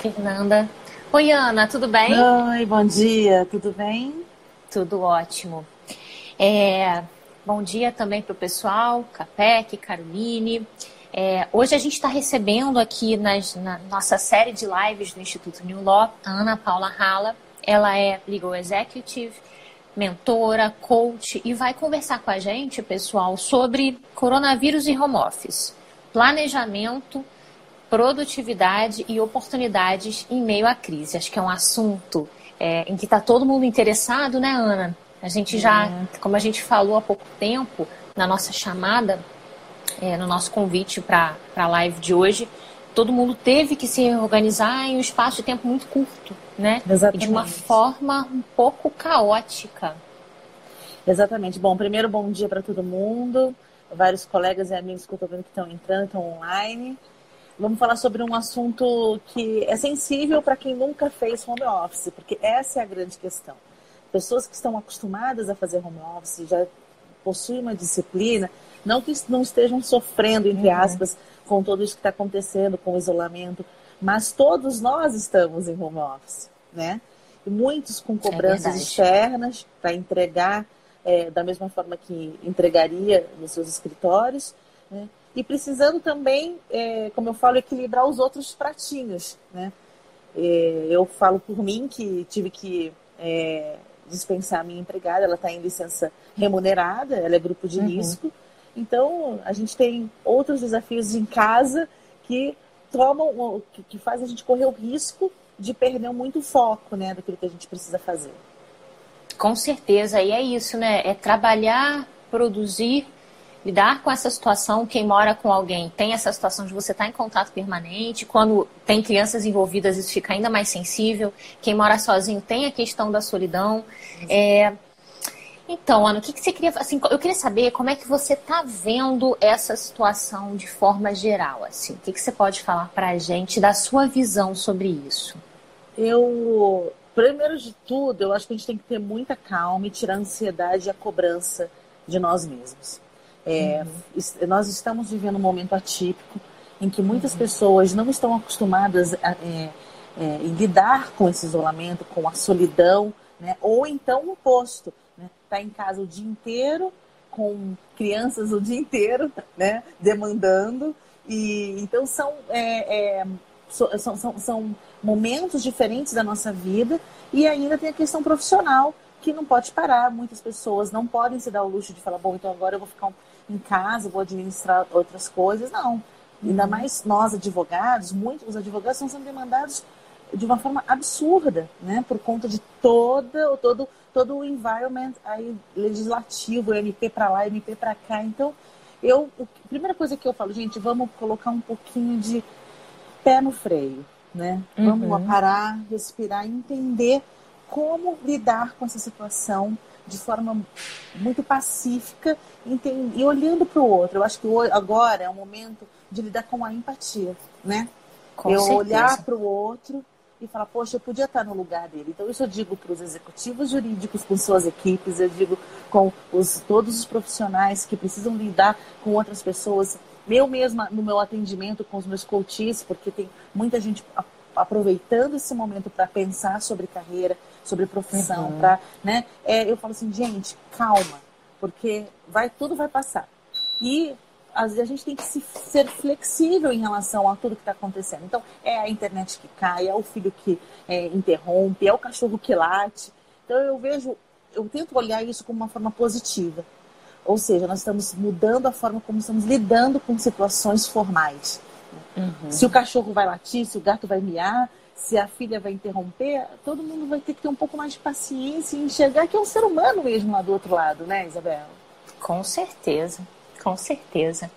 Fernanda. Oi, Ana, tudo bem? Oi, bom dia, tudo bem? Tudo ótimo. É, bom dia também para o pessoal, Capec, Caroline. É, hoje a gente está recebendo aqui nas, na nossa série de lives do Instituto New Law a Ana Paula Rala. Ela é Legal Executive, mentora, coach e vai conversar com a gente, pessoal, sobre coronavírus e home office, planejamento, produtividade e oportunidades em meio à crise. Acho que é um assunto é, em que está todo mundo interessado, né, Ana? A gente já, é. como a gente falou há pouco tempo na nossa chamada, é, no nosso convite para a live de hoje, todo mundo teve que se organizar em um espaço de tempo muito curto, né? Exatamente. E de uma forma um pouco caótica. Exatamente. Bom, primeiro bom dia para todo mundo, vários colegas e amigos que eu estou vendo que estão entrando, estão online. Vamos falar sobre um assunto que é sensível para quem nunca fez home office, porque essa é a grande questão. Pessoas que estão acostumadas a fazer home office, já possuem uma disciplina, não que não estejam sofrendo, entre uhum. aspas, com tudo isso que está acontecendo, com o isolamento, mas todos nós estamos em home office, né? E muitos com é cobranças é externas para entregar é, da mesma forma que entregaria nos seus escritórios, né? E precisando também, é, como eu falo, equilibrar os outros pratinhos, né? É, eu falo por mim que tive que é, dispensar a minha empregada, ela está em licença remunerada, ela é grupo de uhum. risco, então, a gente tem outros desafios em casa que tomam, que, que fazem a gente correr o risco de perder muito foco, né, daquilo que a gente precisa fazer. Com certeza, e é isso, né? É trabalhar, produzir, lidar com essa situação. Quem mora com alguém tem essa situação de você estar em contato permanente. Quando tem crianças envolvidas, isso fica ainda mais sensível. Quem mora sozinho tem a questão da solidão. É, então, Ana, o que, que você queria. Assim, eu queria saber como é que você está vendo essa situação de forma geral. Assim. O que, que você pode falar para a gente da sua visão sobre isso? Eu, primeiro de tudo, eu acho que a gente tem que ter muita calma e tirar a ansiedade e a cobrança de nós mesmos. É, uhum. Nós estamos vivendo um momento atípico em que muitas uhum. pessoas não estão acostumadas a é, é, em lidar com esse isolamento, com a solidão, né? ou então o oposto está em casa o dia inteiro, com crianças o dia inteiro, né, demandando. E, então são, é, é, são, são, são momentos diferentes da nossa vida e ainda tem a questão profissional que não pode parar. Muitas pessoas não podem se dar o luxo de falar, bom, então agora eu vou ficar em casa, vou administrar outras coisas. Não. Ainda uhum. mais nós, advogados, muitos advogados estão sendo demandados de uma forma absurda, né? Por conta de toda, todo, todo o environment aí, legislativo, MP para lá, MP para cá. Então, eu, a primeira coisa que eu falo, gente, vamos colocar um pouquinho de pé no freio, né? Vamos uhum. parar, respirar, entender como lidar com essa situação de forma muito pacífica e olhando para o outro. Eu acho que agora é o momento de lidar com a empatia, né? Com eu certeza. olhar para o outro e falar, poxa, eu podia estar no lugar dele. Então, isso eu digo para os executivos jurídicos com suas equipes, eu digo com os, todos os profissionais que precisam lidar com outras pessoas. Eu mesma, no meu atendimento com os meus coaches, porque tem muita gente aproveitando esse momento para pensar sobre carreira, sobre profissão, uhum. para, né? É, eu falo assim, gente, calma, porque vai tudo vai passar. E a gente tem que se, ser flexível em relação a tudo que está acontecendo. Então, é a internet que cai, é o filho que é, interrompe, é o cachorro que late. Então, eu vejo, eu tento olhar isso como uma forma positiva. Ou seja, nós estamos mudando a forma como estamos lidando com situações formais. Uhum. Se o cachorro vai latir, se o gato vai miar, se a filha vai interromper, todo mundo vai ter que ter um pouco mais de paciência e enxergar que é um ser humano mesmo lá do outro lado, né, Isabela? Com certeza. Com certeza.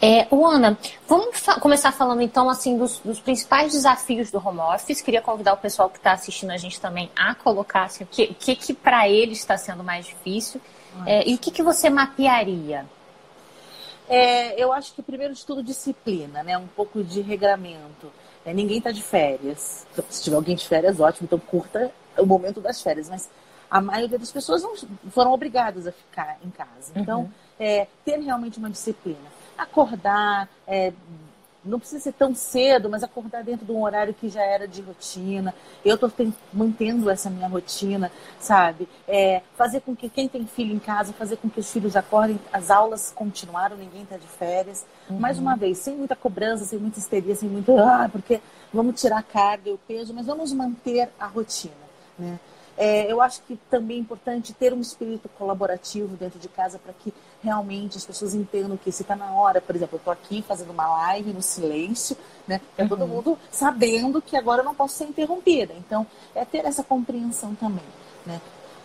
É, Ana, vamos fa começar falando então assim dos, dos, principais desafios do home office. Queria convidar o pessoal que está assistindo a gente também a colocar assim, o que, o que, que para eles está sendo mais difícil é, e o que, que você mapearia. É, eu acho que primeiro de tudo disciplina, né? Um pouco de regramento. É, ninguém está de férias. Se tiver alguém de férias, ótimo. Então curta o momento das férias. Mas a maioria das pessoas não foram obrigadas a ficar em casa. Então uhum é, ter realmente uma disciplina. Acordar, é, não precisa ser tão cedo, mas acordar dentro de um horário que já era de rotina. Eu estou mantendo essa minha rotina, sabe? É, fazer com que quem tem filho em casa, fazer com que os filhos acordem, as aulas continuaram, ninguém está de férias. Uhum. Mais uma vez, sem muita cobrança, sem muita histeria, sem muito, ah, porque vamos tirar a carga e o peso, mas vamos manter a rotina, né? É, eu acho que também é importante ter um espírito colaborativo dentro de casa para que realmente as pessoas entendam que se está na hora, por exemplo, eu estou aqui fazendo uma live no silêncio, né? É uhum. todo mundo sabendo que agora eu não posso ser interrompida. Então, é ter essa compreensão também, né?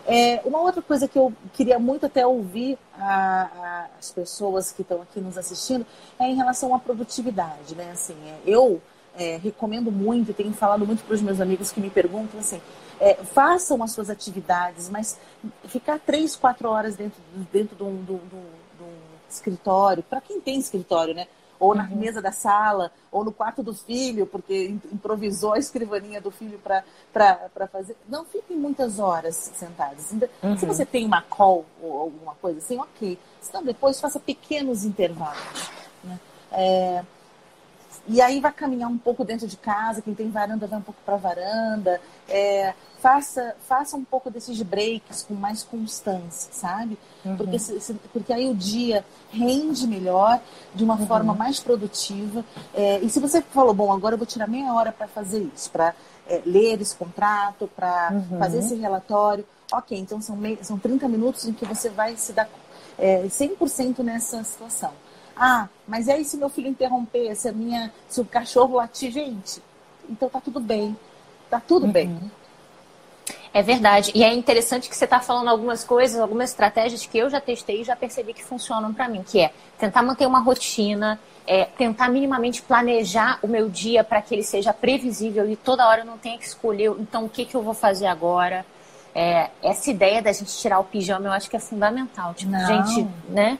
É, uma outra coisa que eu queria muito até ouvir a, a, as pessoas que estão aqui nos assistindo é em relação à produtividade, né? Assim, é, eu é, recomendo muito, tenho falado muito para os meus amigos que me perguntam assim, é, façam as suas atividades, mas ficar três, quatro horas dentro, dentro de um, de um, de um escritório, para quem tem escritório, né? Ou na uhum. mesa da sala, ou no quarto do filho, porque improvisou a escrivaninha do filho para fazer. Não fiquem muitas horas sentados. Uhum. Se você tem uma call ou alguma coisa assim, ok. Senão depois faça pequenos intervalos. Né? É, e aí vai caminhar um pouco dentro de casa, quem tem varanda vai um pouco para a varanda. É, faça, faça um pouco desses breaks com mais constância, sabe? Uhum. Porque, se, porque aí o dia rende melhor, de uma uhum. forma mais produtiva. É, e se você falou, bom, agora eu vou tirar meia hora para fazer isso, para é, ler esse contrato, para uhum. fazer esse relatório. Ok, então são, são 30 minutos em que você vai se dar é, 100% nessa situação. Ah, mas aí se meu filho interromper, se, a minha, se o cachorro latir, gente, então tá tudo bem. Tá tudo uhum. bem. É verdade. E é interessante que você está falando algumas coisas, algumas estratégias que eu já testei e já percebi que funcionam para mim, que é tentar manter uma rotina, é, tentar minimamente planejar o meu dia para que ele seja previsível e toda hora eu não tenha que escolher, então o que, que eu vou fazer agora. É, essa ideia da gente tirar o pijama eu acho que é fundamental. Tipo, não. gente, né?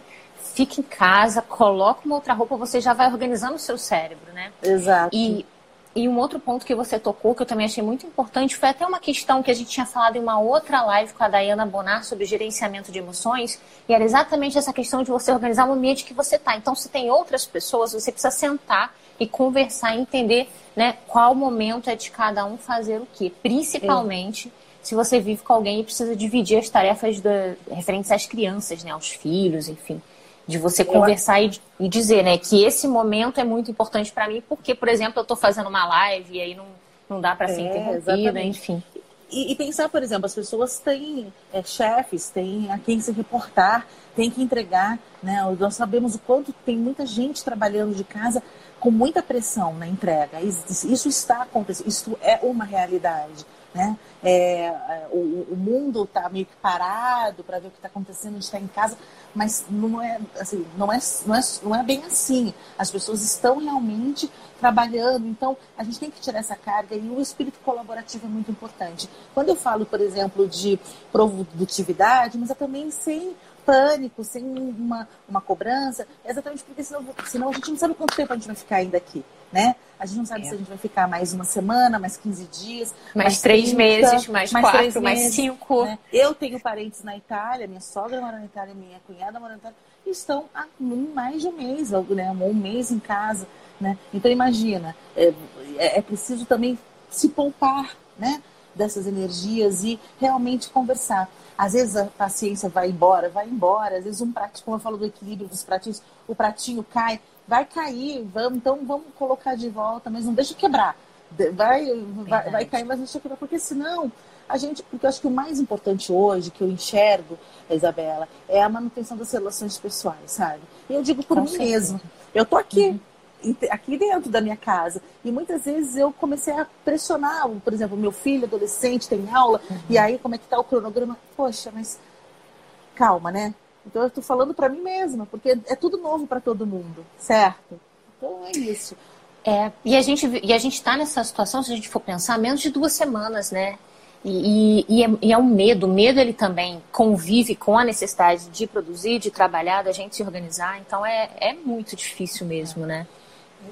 Fica em casa, coloca uma outra roupa, você já vai organizando o seu cérebro, né? Exato. E, e um outro ponto que você tocou, que eu também achei muito importante, foi até uma questão que a gente tinha falado em uma outra live com a Dayana Bonar sobre gerenciamento de emoções, e era exatamente essa questão de você organizar o ambiente que você está. Então, se tem outras pessoas, você precisa sentar e conversar e entender né, qual momento é de cada um fazer o quê. Principalmente é. se você vive com alguém e precisa dividir as tarefas referentes às crianças, né, aos filhos, enfim de você conversar e, e, dizer, né, que esse momento é muito importante para mim, porque, por exemplo, eu estou fazendo uma live e aí não, não dá para ser é, interrompida, exatamente. enfim. E, e, pensar, por exemplo, as pessoas têm é, chefes, têm a quem se reportar, têm que entregar, né? Nós sabemos o quanto tem muita gente trabalhando de casa com muita pressão na entrega. Isso está acontecendo, isso é uma realidade. Né? É, é o, o, mundo está meio que parado para ver o que está acontecendo, a gente está em casa, mas não é, assim, não, é, não, é, não é bem assim. As pessoas estão realmente trabalhando, então a gente tem que tirar essa carga e o espírito colaborativo é muito importante. Quando eu falo, por exemplo, de produtividade, mas é também sem pânico, sem uma, uma cobrança, é exatamente porque senão, senão a gente não sabe quanto tempo a gente vai ficar ainda aqui, né? A gente não sabe é. se a gente vai ficar mais uma semana, mais 15 dias, mais, mais três 30, meses, mais, mais quatro, meses, mais cinco. Né? Eu tenho parentes na Itália, minha sogra mora na Itália, minha cunhada mora na Itália, e estão há mais de um mês, né? um mês em casa. Né? Então imagina, é, é, é preciso também se poupar né? dessas energias e realmente conversar. Às vezes a paciência vai embora, vai embora. Às vezes um pratinho, como eu falo do equilíbrio dos pratinhos, o pratinho cai, vai cair, vamos, então vamos colocar de volta, mas não deixa quebrar. Vai, vai, vai, cair, mas não deixa quebrar, porque senão a gente, porque eu acho que o mais importante hoje que eu enxergo, Isabela, é a manutenção das relações pessoais, sabe? E eu digo por Com mim certeza. mesmo. Eu tô aqui, uhum aqui dentro da minha casa. E muitas vezes eu comecei a pressionar, por exemplo, meu filho adolescente tem aula, uhum. e aí como é que tá o cronograma? Poxa, mas calma, né? Então eu estou falando para mim mesma, porque é tudo novo para todo mundo, certo? Então é isso. É, e a gente e a gente está nessa situação, se a gente for pensar, menos de duas semanas, né? E, e, e, é, e é um medo, o medo ele também convive com a necessidade de produzir, de trabalhar, da gente se organizar, então é, é muito difícil mesmo, né?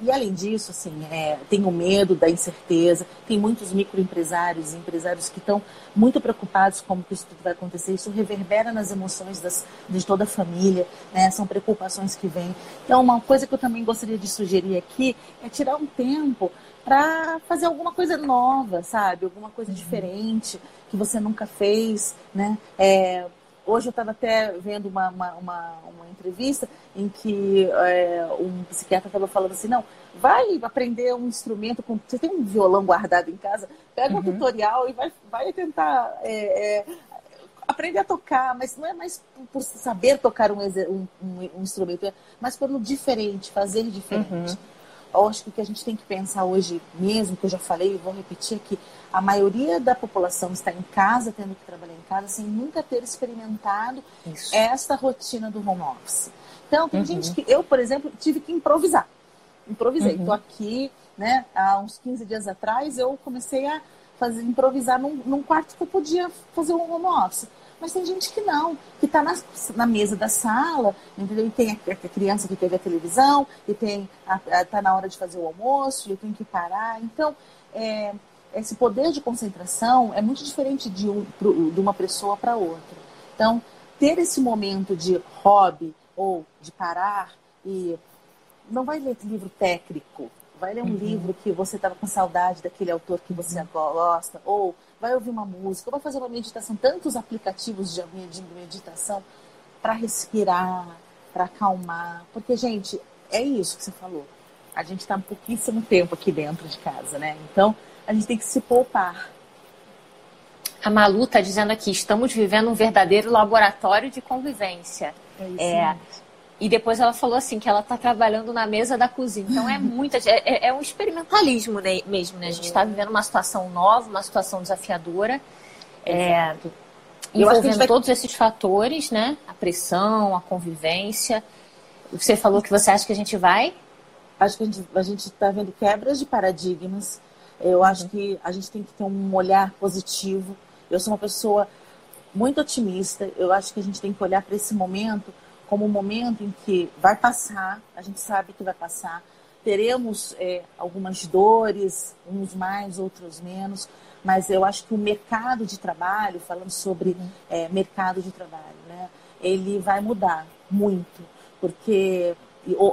E além disso, assim, é, tem o medo da incerteza, tem muitos microempresários, empresários que estão muito preocupados com como que isso tudo vai acontecer. Isso reverbera nas emoções das, de toda a família, né? São preocupações que vêm. Então, uma coisa que eu também gostaria de sugerir aqui é tirar um tempo para fazer alguma coisa nova, sabe? Alguma coisa uhum. diferente que você nunca fez, né? É, hoje eu estava até vendo uma, uma, uma, uma, entrevista em que é, um psiquiatra estava falando assim, não, vai aprender um instrumento, com, você tem um violão guardado em casa, pega um uhum. tutorial e vai, vai tentar é, é, aprender a tocar, mas não é mais por saber tocar um, um, um, um instrumento, é mais pelo diferente, fazer diferente. Uhum. Eu acho que o que a gente tem que pensar hoje mesmo, que eu já falei e vou repetir aqui, a maioria da população está em casa, tendo que trabalhar em casa, sem nunca ter experimentado Isso. esta rotina do home office. Então, tem uhum. gente que. Eu, por exemplo, tive que improvisar. Improvisei. Estou uhum. aqui, né? Há uns 15 dias atrás, eu comecei a fazer, improvisar num, num quarto que eu podia fazer um home office. Mas tem gente que não, que está na, na, mesa da sala, entendeu? E tem a, a, criança que teve a televisão, e tem está na hora de fazer o almoço, e tenho que parar. Então, é, esse poder de concentração é muito diferente de, um, de uma pessoa para outra. Então, ter esse momento de hobby ou de parar e não vai ler livro técnico, vai ler um uhum. livro que você estava com saudade daquele autor que você uhum. gosta, ou vai ouvir uma música, ou vai fazer uma meditação. Tantos aplicativos de, de meditação para respirar, para acalmar. Porque, gente, é isso que você falou. A gente está um pouquíssimo tempo aqui dentro de casa, né? Então, a gente tem que se poupar. A Malu está dizendo aqui: estamos vivendo um verdadeiro laboratório de convivência. É isso. É, e depois ela falou assim que ela está trabalhando na mesa da cozinha. Então é muita, é, é, é um experimentalismo né, mesmo, né? A gente está vivendo uma situação nova, uma situação desafiadora. É, envolvendo vai... todos esses fatores, né? A pressão, a convivência. Você falou que você acha que a gente vai? Acho que a gente está vendo quebras de paradigmas. Eu acho uhum. que a gente tem que ter um olhar positivo. Eu sou uma pessoa muito otimista. Eu acho que a gente tem que olhar para esse momento como um momento em que vai passar, a gente sabe que vai passar, teremos é, algumas dores, uns mais, outros menos, mas eu acho que o mercado de trabalho, falando sobre é, mercado de trabalho, né, ele vai mudar muito, porque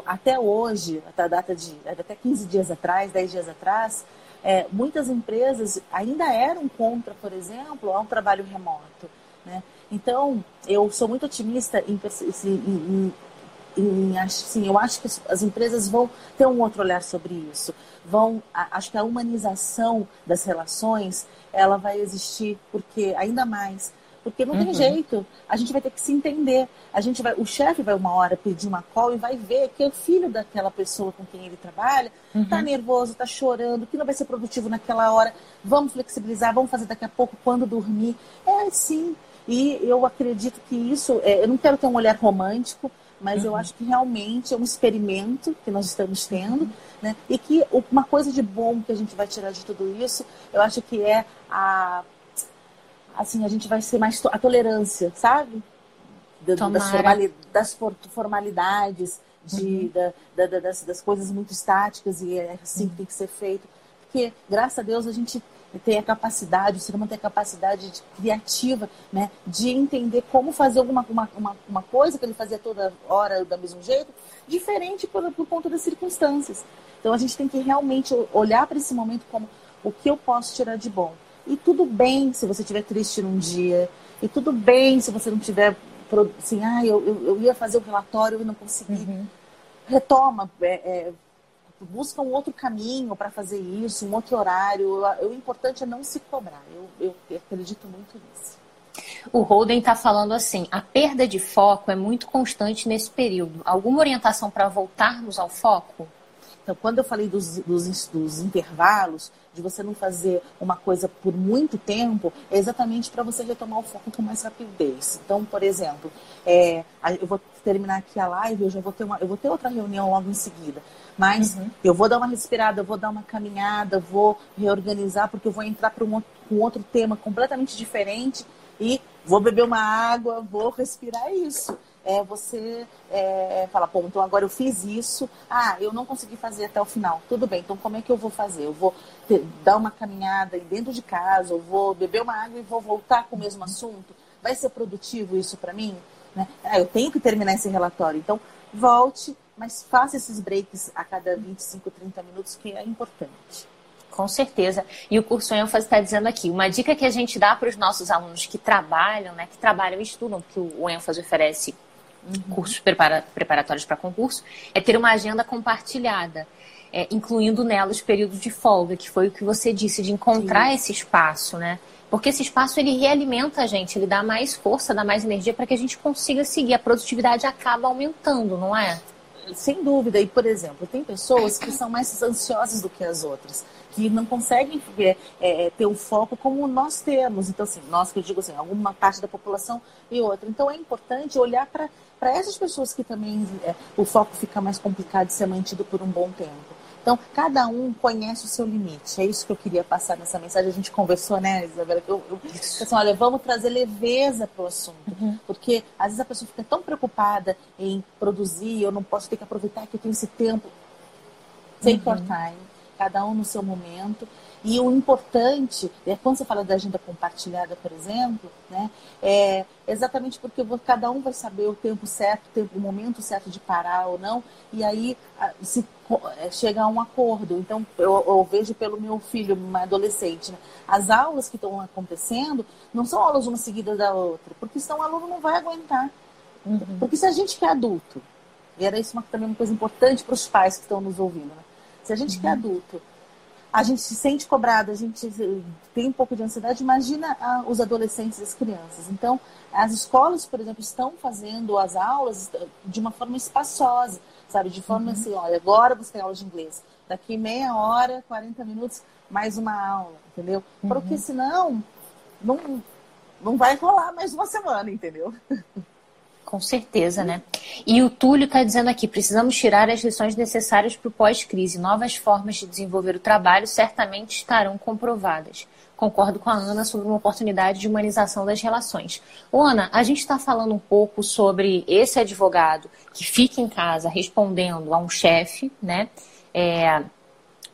até hoje, até a data de até 15 dias atrás, 10 dias atrás, é, muitas empresas ainda eram contra, por exemplo, a um trabalho remoto. Né? Então, eu sou muito otimista em, em, em, em assim, eu acho que as empresas vão ter um outro olhar sobre isso. Vão, acho que a humanização das relações, ela vai existir porque ainda mais porque não tem uhum. jeito. A gente vai ter que se entender. A gente vai, o chefe vai uma hora pedir uma call e vai ver que o filho daquela pessoa com quem ele trabalha está uhum. Tá nervoso, está chorando, que não vai ser produtivo naquela hora. Vamos flexibilizar, vamos fazer daqui a pouco quando dormir. É assim. E eu acredito que isso, é, eu não quero ter um olhar romântico, mas uhum. eu acho que realmente é um experimento que nós estamos tendo, uhum. né? E que uma coisa de bom que a gente vai tirar de tudo isso, eu acho que é a assim, a gente vai ser mais to a tolerância, sabe? Das, das, formalidades, de, uhum. da, da, das, das coisas muito estáticas e é assim que tem que ser feito. Porque, graças a Deus, a gente tem a capacidade, o ser humano tem a capacidade de, criativa, né, de entender como fazer alguma uma, uma, uma, coisa que ele fazia toda hora do mesmo jeito, diferente por, por conta das circunstâncias. Então a gente tem que realmente olhar para esse momento como o que eu posso tirar de bom. E tudo bem se você estiver triste num dia, e tudo bem se você não tiver assim, ah, eu, eu, eu ia fazer o relatório e não consegui. Uhum. Retoma, é, é, busca um outro caminho para fazer isso, um outro horário. O importante é não se cobrar. Eu, eu acredito muito nisso. O Holden está falando assim: a perda de foco é muito constante nesse período. Alguma orientação para voltarmos ao foco? Então, quando eu falei dos, dos, dos intervalos, de você não fazer uma coisa por muito tempo, é exatamente para você retomar o foco com mais rapidez. Então, por exemplo, é, eu vou terminar aqui a live, eu já vou ter uma, eu vou ter outra reunião logo em seguida. Mas uhum. eu vou dar uma respirada, eu vou dar uma caminhada, vou reorganizar, porque eu vou entrar para um, um outro tema completamente diferente e vou beber uma água, vou respirar isso. é você é, falar, pô, então agora eu fiz isso, ah, eu não consegui fazer até o final. Tudo bem, então como é que eu vou fazer? Eu vou ter, dar uma caminhada dentro de casa, eu vou beber uma água e vou voltar com o mesmo assunto? Vai ser produtivo isso para mim? Né? Ah, eu tenho que terminar esse relatório. Então, volte, mas faça esses breaks a cada 25, 30 minutos, que é importante. Com certeza. E o curso ênfase está dizendo aqui, uma dica que a gente dá para os nossos alunos que trabalham, né, que trabalham e estudam, porque o ênfase oferece uhum. cursos prepara preparatórios para concurso, é ter uma agenda compartilhada, é, incluindo nela os períodos de folga, que foi o que você disse, de encontrar Sim. esse espaço, né? Porque esse espaço ele realimenta a gente, ele dá mais força, dá mais energia para que a gente consiga seguir. A produtividade acaba aumentando, não é? Sem dúvida. E, por exemplo, tem pessoas que são mais ansiosas do que as outras que não conseguem é, é, ter o foco como nós temos. Então, assim, nós que eu digo assim, alguma parte da população e outra. Então, é importante olhar para essas pessoas que também é, o foco fica mais complicado de ser mantido por um bom tempo. Então, cada um conhece o seu limite. É isso que eu queria passar nessa mensagem. A gente conversou, né, Isabela? Eu, eu assim, olha, vamos trazer leveza para o assunto. Uhum. Porque às vezes a pessoa fica tão preocupada em produzir, eu não posso ter que aproveitar que eu tenho esse tempo. Take uhum. your time cada um no seu momento. E o importante, é, quando você fala da agenda compartilhada, por exemplo, né, é exatamente porque cada um vai saber o tempo certo, o, tempo, o momento certo de parar ou não, e aí se é, chega a um acordo. Então, eu, eu vejo pelo meu filho, uma adolescente, né, as aulas que estão acontecendo não são aulas uma seguida da outra, porque senão o aluno não vai aguentar. Uhum. Porque se a gente que é adulto, e era isso uma, também uma coisa importante para os pais que estão nos ouvindo, né? Se a gente uhum. que é uhum. adulto, a gente se sente cobrado, a gente tem um pouco de ansiedade, imagina ah, os adolescentes e as crianças. Então, as escolas, por exemplo, estão fazendo as aulas de uma forma espaçosa, sabe? De forma uhum. assim, olha, agora você tem aula de inglês. Daqui meia hora, 40 minutos, mais uma aula, entendeu? Uhum. Porque senão, não, não vai rolar mais uma semana, entendeu? Com certeza, né? E o Túlio está dizendo aqui: precisamos tirar as lições necessárias para o pós-crise. Novas formas de desenvolver o trabalho certamente estarão comprovadas. Concordo com a Ana sobre uma oportunidade de humanização das relações. Ô, Ana, a gente está falando um pouco sobre esse advogado que fica em casa respondendo a um chefe, né? É,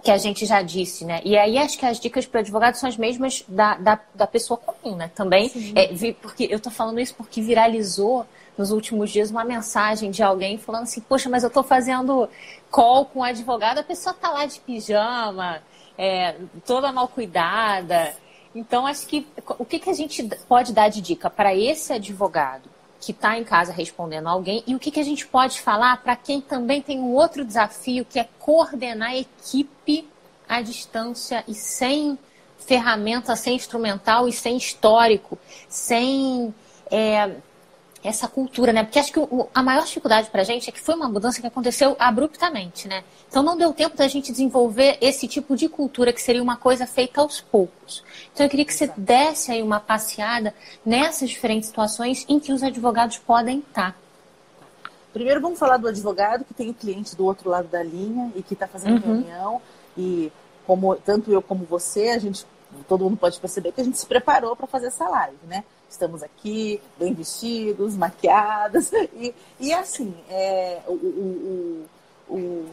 que a gente já disse, né? E aí acho que as dicas para o advogado são as mesmas da, da, da pessoa comum, né? Também, é, porque eu estou falando isso porque viralizou nos últimos dias uma mensagem de alguém falando assim, poxa, mas eu estou fazendo call com um advogado, a pessoa está lá de pijama, é, toda mal cuidada. Então, acho que o que, que a gente pode dar de dica para esse advogado que está em casa respondendo alguém e o que, que a gente pode falar para quem também tem um outro desafio que é coordenar a equipe à distância e sem ferramenta, sem instrumental e sem histórico, sem é, essa cultura, né? Porque acho que o, a maior dificuldade para a gente é que foi uma mudança que aconteceu abruptamente, né? Então não deu tempo da gente desenvolver esse tipo de cultura que seria uma coisa feita aos poucos. Então eu queria que você desse aí uma passeada nessas diferentes situações em que os advogados podem estar. Primeiro vamos falar do advogado que tem o cliente do outro lado da linha e que está fazendo uhum. reunião e como tanto eu como você, a gente todo mundo pode perceber que a gente se preparou para fazer essa live, né? Estamos aqui, bem vestidos, maquiadas. E, e assim, é, o, o, o,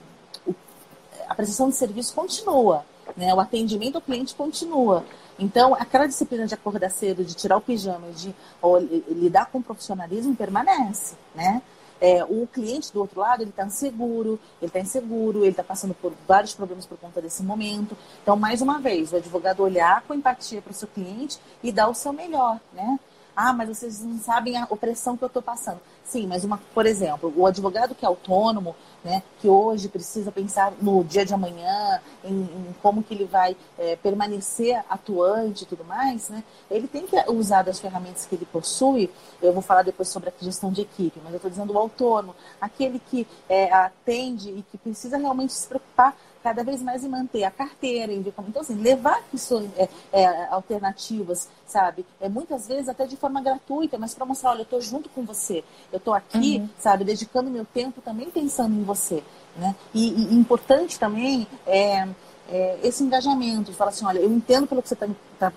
a prestação de serviço continua, né? o atendimento ao cliente continua. Então, aquela disciplina de acordar cedo, de tirar o pijama, de ó, lidar com o profissionalismo permanece, né? É, o cliente do outro lado ele está inseguro, ele está inseguro, ele está passando por vários problemas por conta desse momento. Então, mais uma vez, o advogado olhar com empatia para o seu cliente e dar o seu melhor, né? Ah, mas vocês não sabem a opressão que eu estou passando. Sim, mas uma, por exemplo, o advogado que é autônomo, né, que hoje precisa pensar no dia de amanhã, em, em como que ele vai é, permanecer atuante e tudo mais, né, ele tem que usar das ferramentas que ele possui. Eu vou falar depois sobre a gestão de equipe, mas eu estou dizendo o autônomo, aquele que é, atende e que precisa realmente se preocupar cada vez mais em manter a carteira, em então assim, levar questões é, é, alternativas, sabe? É muitas vezes até de forma gratuita, mas para mostrar, olha, eu estou junto com você, eu estou aqui, uhum. sabe, dedicando meu tempo também pensando em você, né? E, e importante também é, é, esse engajamento, de falar assim, olha, eu entendo pelo que você está tá,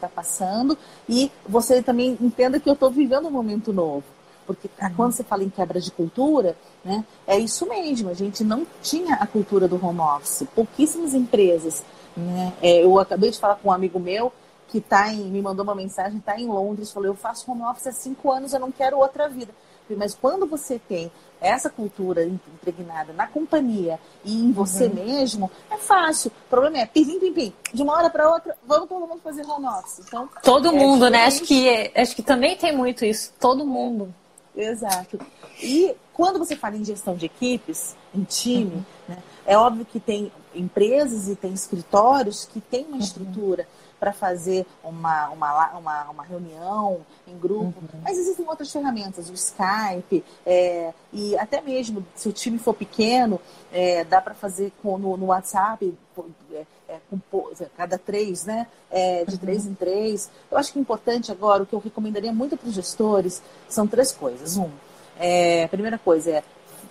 tá passando e você também entenda que eu estou vivendo um momento novo. Porque uhum. quando você fala em quebra de cultura, né, é isso mesmo. A gente não tinha a cultura do home office. Pouquíssimas empresas. Né? É, eu acabei de falar com um amigo meu que tá em, me mandou uma mensagem, está em Londres, falou, eu faço home office há cinco anos, eu não quero outra vida. Mas quando você tem essa cultura impregnada na companhia e em você uhum. mesmo, é fácil. O problema é, pim, pim, pim, de uma hora para outra, vamos todo mundo fazer home office. Então, todo é mundo, né? Acho que, acho que também tem muito isso, todo mundo. Exato. E quando você fala em gestão de equipes, em time, uhum. né, é óbvio que tem empresas e tem escritórios que têm uma uhum. estrutura para fazer uma, uma, uma, uma, reunião em grupo. Uhum. Mas existem outras ferramentas, o Skype, é, e até mesmo se o time for pequeno, é, dá para fazer com, no, no WhatsApp, é, cada três, né? É, de uhum. três em três. Eu acho que é importante agora, o que eu recomendaria muito para os gestores, são três coisas. Um, é, a primeira coisa é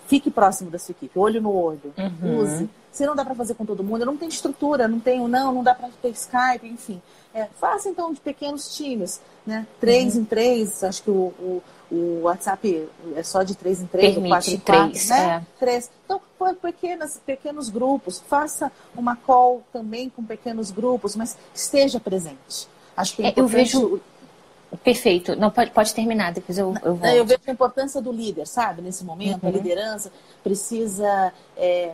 fique próximo da sua equipe, olho no olho, uhum. use se não dá para fazer com todo mundo, eu não tenho estrutura, não tenho, não, não dá para ter Skype, enfim. É, faça então de pequenos times, né? Três uhum. em três, acho que o, o, o, WhatsApp é só de três em três, Permite quatro em quatro, três, né? É. Três. Então, por pequenas, pequenos grupos, faça uma call também com pequenos grupos, mas esteja presente. Acho que é, é eu vejo Perfeito. Não, pode, pode terminar, depois eu, eu volto. Eu vejo a importância do líder, sabe? Nesse momento, uhum. a liderança precisa é,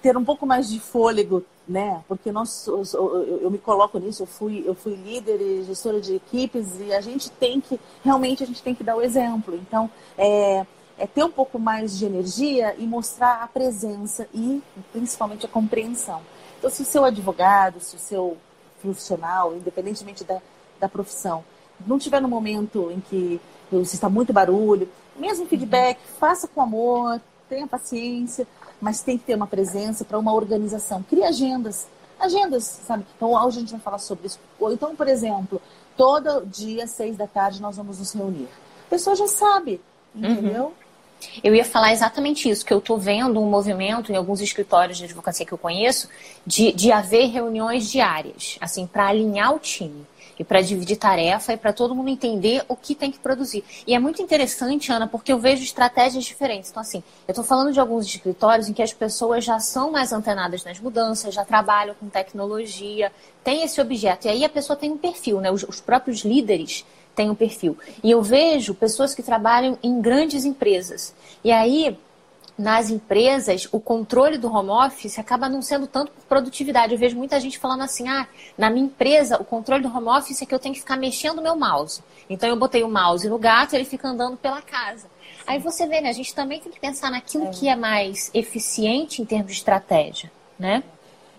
ter um pouco mais de fôlego, né? Porque nós, eu, eu me coloco nisso, eu fui, eu fui líder e gestora de equipes e a gente tem que, realmente a gente tem que dar o exemplo. Então, é, é ter um pouco mais de energia e mostrar a presença e principalmente a compreensão. Então, se o seu advogado, se o seu profissional, independentemente da, da profissão, não tiver no momento em que você está muito barulho, mesmo feedback, faça com amor, tenha paciência, mas tem que ter uma presença para uma organização. Crie agendas. Agendas, sabe? Então, hoje a gente vai falar sobre isso. Ou então, por exemplo, todo dia, seis da tarde, nós vamos nos reunir. A pessoa já sabe, entendeu? Uhum. Eu ia falar exatamente isso, que eu estou vendo um movimento em alguns escritórios de advocacia que eu conheço de, de haver reuniões diárias, assim, para alinhar o time e para dividir tarefa e para todo mundo entender o que tem que produzir. E é muito interessante, Ana, porque eu vejo estratégias diferentes. Então, assim, eu estou falando de alguns escritórios em que as pessoas já são mais antenadas nas mudanças, já trabalham com tecnologia, tem esse objeto. E aí a pessoa tem um perfil, né? Os, os próprios líderes têm um perfil. E eu vejo pessoas que trabalham em grandes empresas. E aí nas empresas, o controle do home office acaba não sendo tanto por produtividade. Eu vejo muita gente falando assim: ah, na minha empresa, o controle do home office é que eu tenho que ficar mexendo o meu mouse. Então eu botei o mouse no gato e ele fica andando pela casa. Aí você vê, né? A gente também tem que pensar naquilo é. que é mais eficiente em termos de estratégia, né?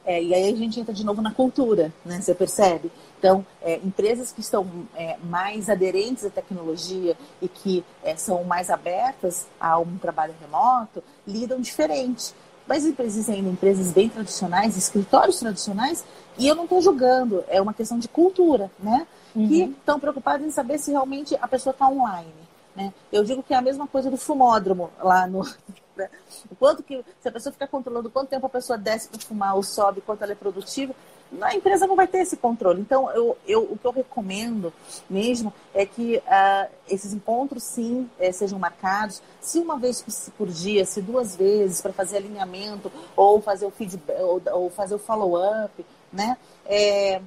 É, e aí a gente entra de novo na cultura, né? Você percebe? Então, é, empresas que estão é, mais aderentes à tecnologia e que é, são mais abertas a um trabalho remoto, lidam diferente. Mas existem ainda empresas bem tradicionais, escritórios tradicionais, e eu não estou julgando, é uma questão de cultura, né? Uhum. Que estão preocupados em saber se realmente a pessoa está online. Né? Eu digo que é a mesma coisa do fumódromo lá no, né? O quanto que, se a pessoa ficar controlando quanto tempo a pessoa desce para fumar ou sobe, quanto ela é produtiva, a empresa não vai ter esse controle. Então, eu, eu, o que eu recomendo mesmo é que uh, esses encontros, sim, eh, sejam marcados, se uma vez por dia, se duas vezes, para fazer alinhamento, ou fazer o feedback, ou, ou fazer o follow-up, né? É,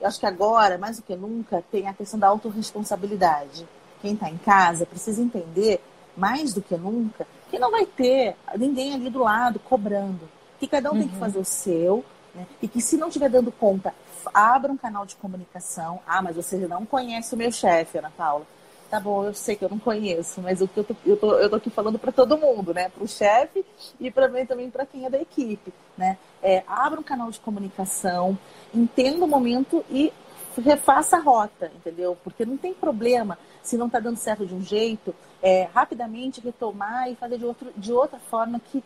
eu acho que agora, mais do que nunca, tem a questão da autorresponsabilidade. Quem está em casa precisa entender, mais do que nunca, que não vai ter ninguém ali do lado cobrando. Que cada um uhum. tem que uhum. fazer o seu, né? e que se não estiver dando conta, abra um canal de comunicação. Ah, mas você não conhece o meu chefe, Ana Paula. Tá bom, eu sei que eu não conheço, mas eu tô, eu tô, eu tô aqui falando para todo mundo, né? Para o chefe e para mim também para quem é da equipe, né? É, abra um canal de comunicação, entenda o momento e refaça a rota, entendeu? Porque não tem problema se não está dando certo de um jeito, é, rapidamente retomar e fazer de, outro, de outra forma que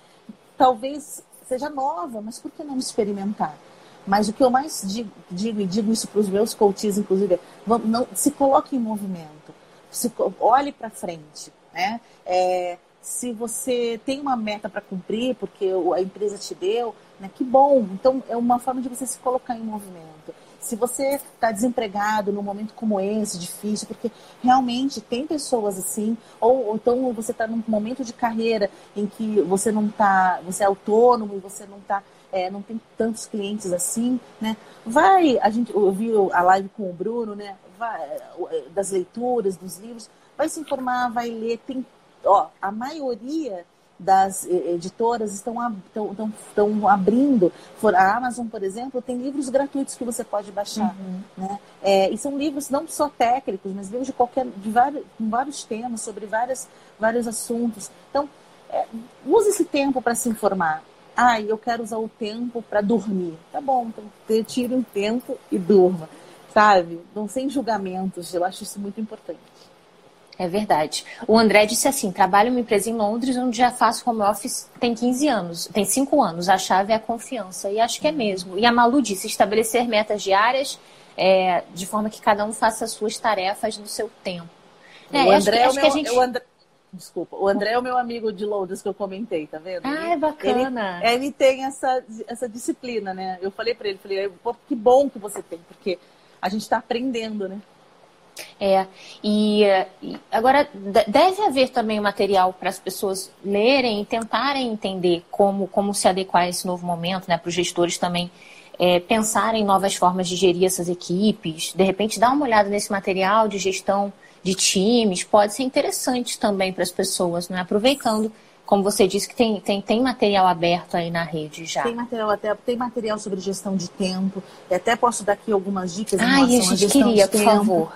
talvez seja nova, mas por que não experimentar? Mas o que eu mais digo, digo e digo isso para os meus coaches, inclusive, é, vamos, não, se coloque em movimento, se, olhe para frente, né? É, se você tem uma meta para cumprir, porque a empresa te deu, né, que bom. Então, é uma forma de você se colocar em movimento. Se você está desempregado num momento como esse, difícil, porque realmente tem pessoas assim, ou, ou então você está num momento de carreira em que você não está, você é autônomo e você não está é, não tem tantos clientes assim, né? Vai, a gente ouviu a live com o Bruno, né? Vai, das leituras, dos livros, vai se informar, vai ler, tem, ó, a maioria das editoras estão, estão, estão abrindo. A Amazon, por exemplo, tem livros gratuitos que você pode baixar. Uhum. Né? É, e são livros não só técnicos, mas livros de qualquer, de vários, com vários temas, sobre várias, vários assuntos. Então, é, use esse tempo para se informar. Ah, eu quero usar o tempo para dormir. Tá bom, então tire um tempo e durma. Sabe? Não sem julgamentos. Eu acho isso muito importante. É verdade. O André disse assim: trabalho em uma empresa em Londres onde já faço home office tem 15 anos, tem 5 anos. A chave é a confiança. E acho que é mesmo. E a Malu disse: estabelecer metas diárias é, de forma que cada um faça as suas tarefas no seu tempo. É, o André acho, é meu, gente... o André, Desculpa, o André é o meu amigo de Londres que eu comentei, tá vendo? Ah, é bacana. Ele, ele tem essa, essa disciplina, né? Eu falei para ele, falei, que bom que você tem, porque a gente está aprendendo, né? É, e, e, agora deve haver também material para as pessoas lerem e tentarem entender como, como se adequar a esse novo momento, né? Para os gestores também é, pensarem em novas formas de gerir essas equipes, de repente dar uma olhada nesse material de gestão de times, pode ser interessante também para as pessoas, né? Aproveitando, como você disse, que tem, tem, tem material aberto aí na rede já. Tem material até, tem material sobre gestão de tempo. E até posso dar aqui algumas dicas em Ai, relação a gente gestão queria, de por tempo. favor.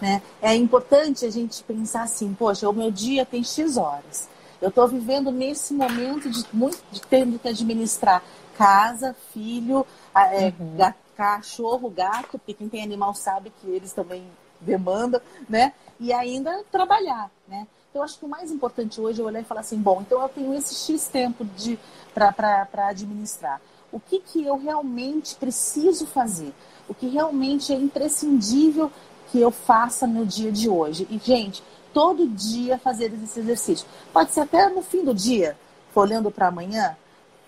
Né? É importante a gente pensar assim, poxa, o meu dia tem X horas. Eu estou vivendo nesse momento de muito de tendo que administrar casa, filho, é, uhum. gato, cachorro, gato, porque quem tem animal sabe que eles também demandam, né? E ainda trabalhar, né? Então, eu acho que o mais importante hoje é olhar e falar assim, bom, então eu tenho esse X tempo de para administrar. O que, que eu realmente preciso fazer? O que realmente é imprescindível que eu faça no dia de hoje. E, gente, todo dia fazer esse exercício. Pode ser até no fim do dia, olhando para amanhã,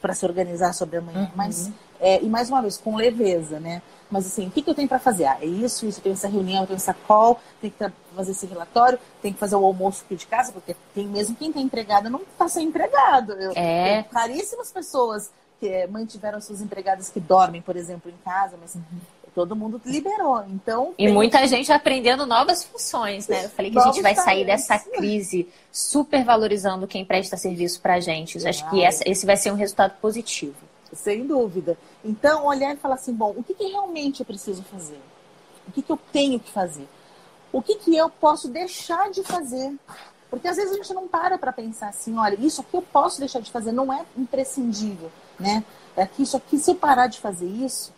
para se organizar sobre amanhã, uhum. mas, é, e mais uma vez, com leveza, né? Mas assim, o que, que eu tenho para fazer? Ah, é isso, isso, eu tenho essa reunião, eu tenho essa call, tenho que fazer esse relatório, tenho que fazer o almoço aqui de casa, porque tem mesmo quem está empregado não está sem empregado. Eu, é. Caríssimas pessoas que mantiveram suas empregadas que dormem, por exemplo, em casa, mas uhum todo mundo liberou. Então, e muita gente aprendendo novas funções, né? Eu falei que a gente vai sair dessa crise super valorizando quem presta serviço para a gente. Eu acho que essa, esse vai ser um resultado positivo. Sem dúvida. Então, olhar e falar assim, bom, o que, que realmente eu preciso fazer? O que, que eu tenho que fazer? O que, que eu posso deixar de fazer? Porque às vezes a gente não para para pensar assim, olha, isso aqui eu posso deixar de fazer, não é imprescindível, né? É que isso aqui, se eu parar de fazer isso,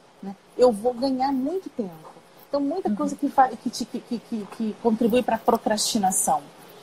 eu vou ganhar muito tempo. Então, muita uhum. coisa que, que, que, que, que contribui para a procrastinação.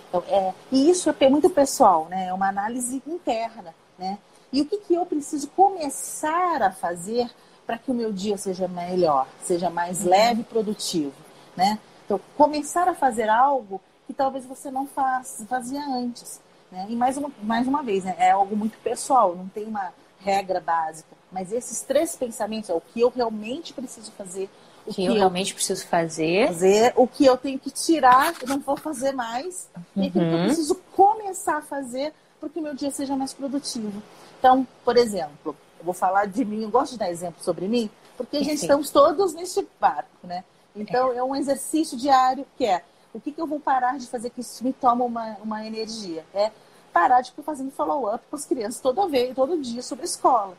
Então, é, e isso é muito pessoal, né? É uma análise interna, né? E o que, que eu preciso começar a fazer para que o meu dia seja melhor, seja mais uhum. leve e produtivo, né? Então, começar a fazer algo que talvez você não faz, fazia antes. Né? E mais uma, mais uma vez, né? é algo muito pessoal, não tem uma regra básica. Mas esses três pensamentos é o que eu realmente preciso fazer. O que, que eu, eu realmente preciso fazer. fazer. O que eu tenho que tirar, eu não vou fazer mais. Uhum. E o que eu uhum. preciso começar a fazer para que o meu dia seja mais produtivo. Então, por exemplo, eu vou falar de mim, eu gosto de dar exemplo sobre mim, porque a gente estamos todos neste barco, né? Então, é. é um exercício diário que é o que, que eu vou parar de fazer que isso me toma uma, uma energia? É parar de ficar fazendo follow-up com as crianças toda vez, todo dia sobre a escola.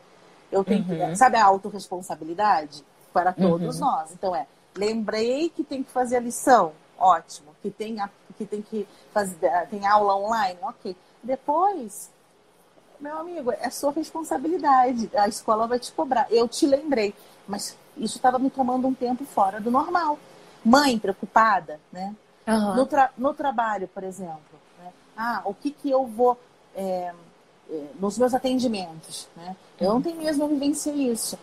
Eu tenho uhum. que, sabe a autorresponsabilidade? Para todos uhum. nós. Então é, lembrei que tem que fazer a lição, ótimo. Que tem, a, que tem que fazer, tem aula online, ok. Depois, meu amigo, é sua responsabilidade. A escola vai te cobrar. Eu te lembrei, mas isso estava me tomando um tempo fora do normal. Mãe preocupada, né? Uhum. No, tra no trabalho, por exemplo. Né? Ah, o que que eu vou... É, nos meus atendimentos, né? Eu não tenho mesmo vivência isso.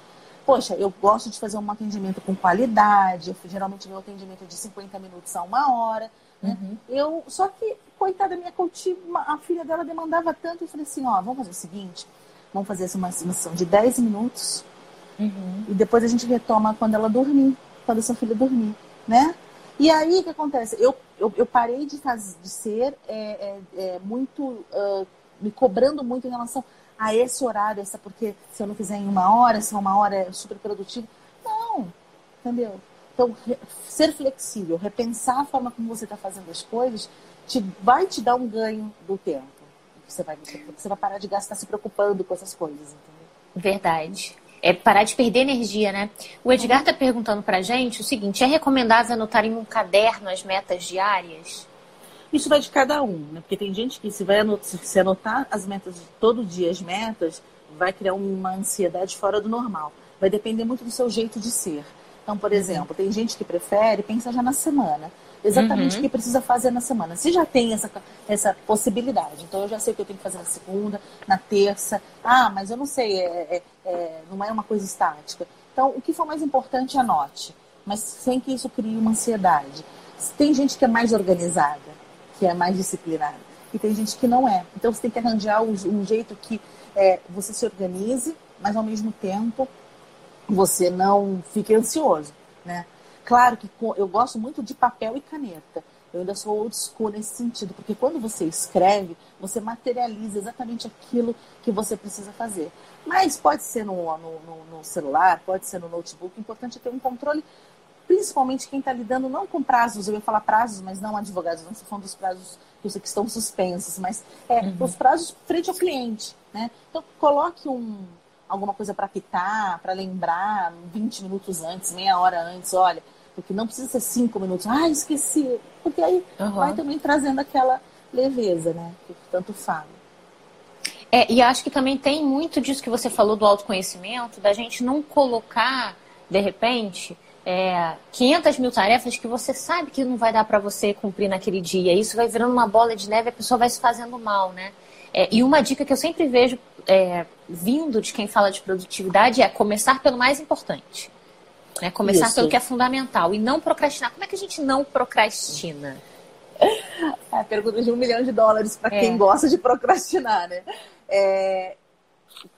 Poxa, eu gosto de fazer um atendimento com qualidade, eu, geralmente meu atendimento é de 50 minutos a uma hora, né? Uhum. Eu, só que, coitada minha coach, a filha dela demandava tanto, eu falei assim, ó, vamos fazer o seguinte, vamos fazer essa uma sessão de 10 minutos, uhum. e depois a gente retoma quando ela dormir. quando seu filho dormir, né? E aí o que acontece? Eu, eu, eu parei de, fazer, de ser é, é, é muito. Uh, me cobrando muito em relação a esse horário, essa porque se eu não fizer em uma hora, se é uma hora é super produtivo. Não, entendeu? Então, ser flexível, repensar a forma como você está fazendo as coisas, te, vai te dar um ganho do tempo. Você vai, você vai parar de gastar se preocupando com essas coisas, entendeu? Verdade é parar de perder energia, né? O Edgar está perguntando para a gente o seguinte: é recomendável anotar em um caderno as metas diárias? Isso vai de cada um, né? Porque tem gente que se vai anotar, se anotar as metas todo dia, as metas, vai criar uma ansiedade fora do normal. Vai depender muito do seu jeito de ser. Então, por uhum. exemplo, tem gente que prefere pensar já na semana exatamente uhum. o que precisa fazer na semana. Se já tem essa, essa possibilidade, então eu já sei o que eu tenho que fazer na segunda, na terça. Ah, mas eu não sei, é, é, é, não é uma coisa estática. Então, o que for mais importante, anote, mas sem que isso crie uma ansiedade. Tem gente que é mais organizada, que é mais disciplinada, e tem gente que não é. Então, você tem que arranjar um jeito que é, você se organize, mas ao mesmo tempo você não fique ansioso, né? Claro que eu gosto muito de papel e caneta. Eu ainda sou old school nesse sentido, porque quando você escreve, você materializa exatamente aquilo que você precisa fazer. Mas pode ser no, no, no celular, pode ser no notebook. O importante é ter um controle, principalmente quem está lidando não com prazos, eu ia falar prazos, mas não advogados, não estou falando dos prazos que estão suspensos, mas é, uhum. os prazos frente ao cliente. Né? Então, coloque um, alguma coisa para pitar, para lembrar 20 minutos antes, meia hora antes, olha porque não precisa ser cinco minutos. Ah, esqueci. Porque aí uhum. vai também trazendo aquela leveza, né? Que tanto fala. É, e acho que também tem muito disso que você falou do autoconhecimento, da gente não colocar, de repente, é, 500 mil tarefas que você sabe que não vai dar para você cumprir naquele dia. Isso vai virando uma bola de neve, a pessoa vai se fazendo mal, né? É, e uma dica que eu sempre vejo é, vindo de quem fala de produtividade é começar pelo mais importante. Né? Começar Isso. pelo que é fundamental e não procrastinar. Como é que a gente não procrastina? É a pergunta de um milhão de dólares para é. quem gosta de procrastinar, né? É...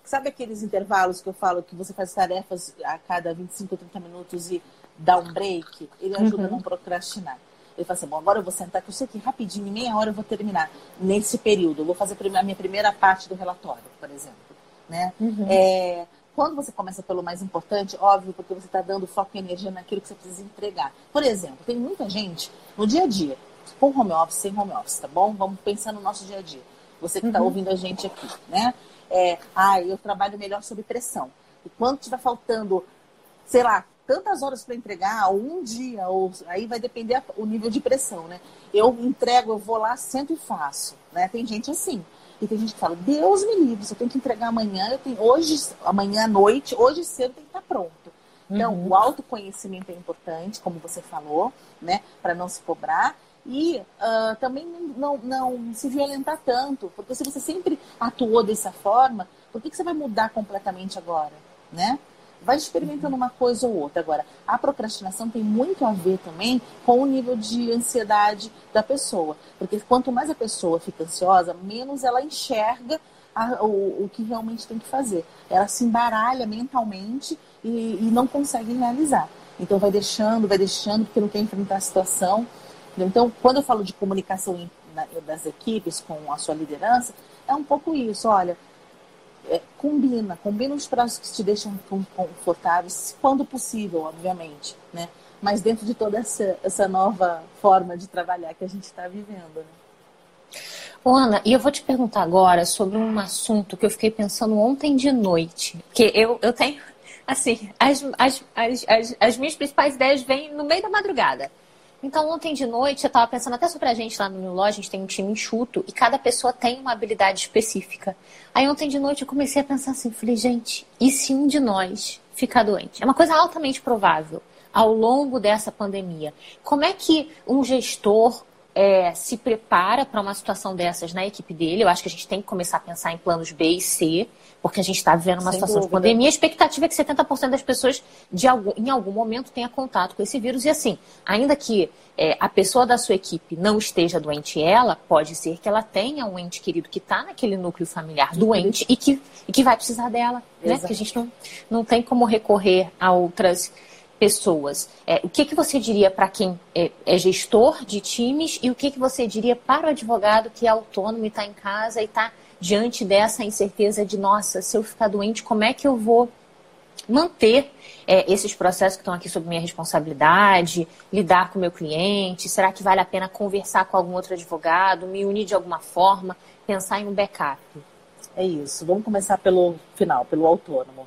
Sabe aqueles intervalos que eu falo que você faz tarefas a cada 25 ou 30 minutos e dá um break? Ele ajuda uhum. a não procrastinar. Ele fala assim, bom, agora eu vou sentar, que eu sei que rapidinho, em meia hora eu vou terminar. Nesse período, eu vou fazer a minha primeira parte do relatório, por exemplo. Né? Uhum. É, quando você começa pelo mais importante, óbvio, porque você está dando foco e energia naquilo que você precisa entregar. Por exemplo, tem muita gente no dia a dia, com home office, sem home office, tá bom? Vamos pensar no nosso dia a dia. Você que está uhum. ouvindo a gente aqui, né? É, ah, eu trabalho melhor sob pressão. E quando estiver faltando, sei lá, tantas horas para entregar, ou um dia, ou aí vai depender o nível de pressão, né? Eu entrego, eu vou lá, sento e faço, né? Tem gente assim. E tem gente que fala, Deus me livre, se eu tenho que entregar amanhã, eu tenho hoje, amanhã à noite, hoje cedo tem que estar pronto. Então, uhum. o autoconhecimento é importante, como você falou, né? Para não se cobrar. E uh, também não, não se violentar tanto, porque se você sempre atuou dessa forma, por que, que você vai mudar completamente agora, né? Vai experimentando uma coisa ou outra. Agora, a procrastinação tem muito a ver também com o nível de ansiedade da pessoa. Porque quanto mais a pessoa fica ansiosa, menos ela enxerga a, o, o que realmente tem que fazer. Ela se embaralha mentalmente e, e não consegue realizar. Então vai deixando, vai deixando, porque não quer enfrentar a situação. Então, quando eu falo de comunicação das equipes com a sua liderança, é um pouco isso. Olha, é, combina, combina os prazos que te deixam confortáveis, quando possível, obviamente, né? Mas dentro de toda essa, essa nova forma de trabalhar que a gente está vivendo, né? Ô, Ana, e eu vou te perguntar agora sobre um assunto que eu fiquei pensando ontem de noite. Que eu, eu tenho, assim, as, as, as, as, as minhas principais ideias vêm no meio da madrugada. Então, ontem de noite, eu estava pensando até sobre a gente lá no New Law, a gente tem um time enxuto e cada pessoa tem uma habilidade específica. Aí, ontem de noite, eu comecei a pensar assim: falei, gente, e se um de nós ficar doente? É uma coisa altamente provável ao longo dessa pandemia. Como é que um gestor é, se prepara para uma situação dessas na equipe dele? Eu acho que a gente tem que começar a pensar em planos B e C porque a gente está vivendo uma Sem situação dúvida. de pandemia. A expectativa é que 70% das pessoas, algum, em algum momento, tenha contato com esse vírus. E assim, ainda que é, a pessoa da sua equipe não esteja doente, ela pode ser que ela tenha um ente querido que está naquele núcleo familiar doente e que, e que vai precisar dela. Né? Porque a gente não, não tem como recorrer a outras pessoas. É, o que, que você diria para quem é, é, gestor de times e o que, que você diria para o advogado que é autônomo e está em casa e está diante dessa incerteza de, nossa, se eu ficar doente, como é que eu vou manter é, esses processos que estão aqui sob minha responsabilidade, lidar com o meu cliente? Será que vale a pena conversar com algum outro advogado, me unir de alguma forma, pensar em um backup? É isso. Vamos começar pelo final, pelo autônomo?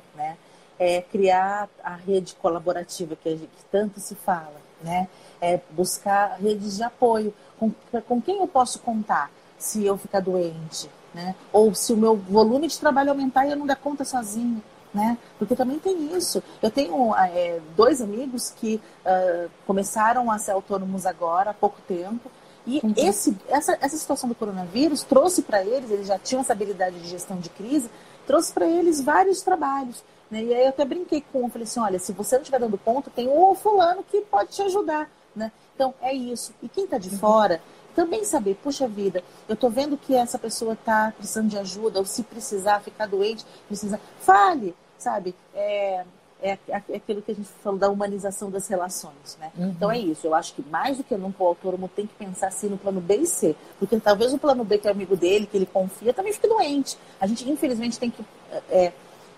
É criar a rede colaborativa que, gente, que tanto se fala, né? É buscar redes de apoio. Com, com quem eu posso contar se eu ficar doente, né? Ou se o meu volume de trabalho aumentar e eu não der conta sozinho, né? Porque também tem isso. Eu tenho é, dois amigos que uh, começaram a ser autônomos agora, há pouco tempo, e esse, essa, essa situação do coronavírus trouxe para eles, eles já tinham essa habilidade de gestão de crise, trouxe para eles vários trabalhos. Né? E aí eu até brinquei com um, falei assim, olha, se você não estiver dando ponto, tem o fulano que pode te ajudar. Né? Então, é isso. E quem está de uhum. fora também saber, puxa vida, eu estou vendo que essa pessoa está precisando de ajuda, ou se precisar ficar doente, precisa. Fale, sabe? É, é, é aquilo que a gente falou da humanização das relações, né? Uhum. Então é isso. Eu acho que mais do que nunca o autônomo tem que pensar assim no plano B e C, porque talvez o plano B que é amigo dele, que ele confia, também fique doente. A gente infelizmente tem que é,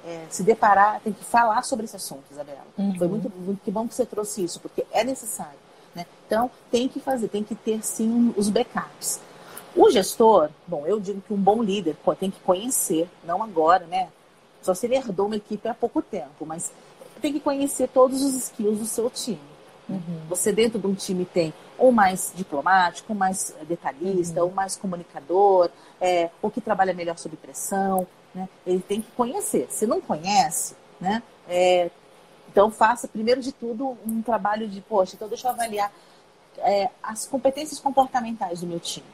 é, se deparar, tem que falar sobre esse assunto, Isabela. Uhum. Foi muito, muito que bom que você trouxe isso, porque é necessário. Né? Então, tem que fazer, tem que ter sim os backups. O gestor, bom, eu digo que um bom líder tem que conhecer, não agora, né? Só se ele herdou uma equipe há pouco tempo, mas tem que conhecer todos os skills do seu time. Uhum. Você dentro de um time tem ou mais diplomático, ou mais detalhista, uhum. ou mais comunicador, é, ou que trabalha melhor sob pressão. Né? Ele tem que conhecer. Se não conhece, né? É, então, faça, primeiro de tudo, um trabalho de, poxa, então deixa eu avaliar é, as competências comportamentais do meu time,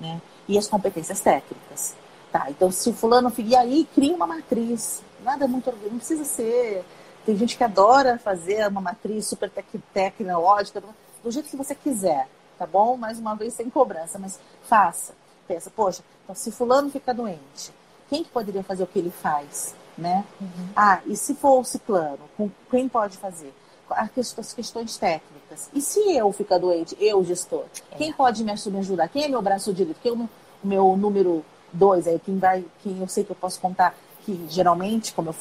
né? E as competências técnicas. Tá, então se o fulano... E aí, cria uma matriz. Nada muito... Não precisa ser... Tem gente que adora fazer uma matriz super tec, tecnológica, do jeito que você quiser, tá bom? Mais uma vez, sem cobrança, mas faça. Pensa, poxa, então se fulano fica doente, quem que poderia fazer o que ele faz? né? Uhum. Ah, e se for o ciclano, com quem pode fazer? As questões técnicas. E se eu ficar doente, eu, gestor, é. quem pode me ajudar? Quem é meu braço direito? Quem é o meu número dois aí? Quem vai, quem eu sei que eu posso contar? Que geralmente, como eu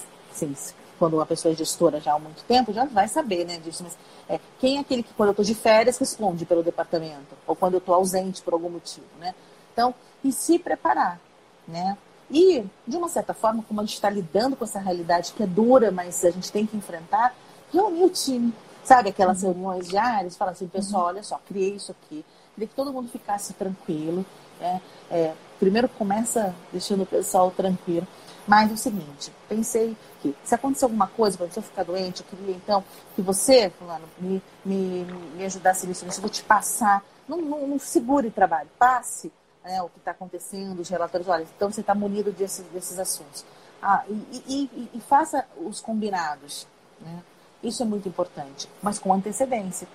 quando uma pessoa é gestora já há muito tempo, já vai saber, né, disso. Mas é, quem é aquele que, quando eu estou de férias, responde pelo departamento? Ou quando eu estou ausente por algum motivo, né? Então, e se preparar, né? E, de uma certa forma, como a gente está lidando com essa realidade que é dura, mas a gente tem que enfrentar, reunir o time. Sabe aquelas uhum. reuniões diárias? Fala assim, pessoal, uhum. olha só, criei isso aqui. Queria que todo mundo ficasse tranquilo. Né? É, primeiro começa deixando o pessoal tranquilo. Mas é o seguinte, pensei que se acontecer alguma coisa, para você ficar doente, eu queria então que você, fulano, me, me, me ajudasse nisso, nisso, eu vou te passar. Não, não, não segure trabalho, passe né, o que está acontecendo, os relatórios, olha, então você está munido desses, desses assuntos. Ah, e, e, e, faça os combinados. Né? Isso é muito importante, mas com antecedência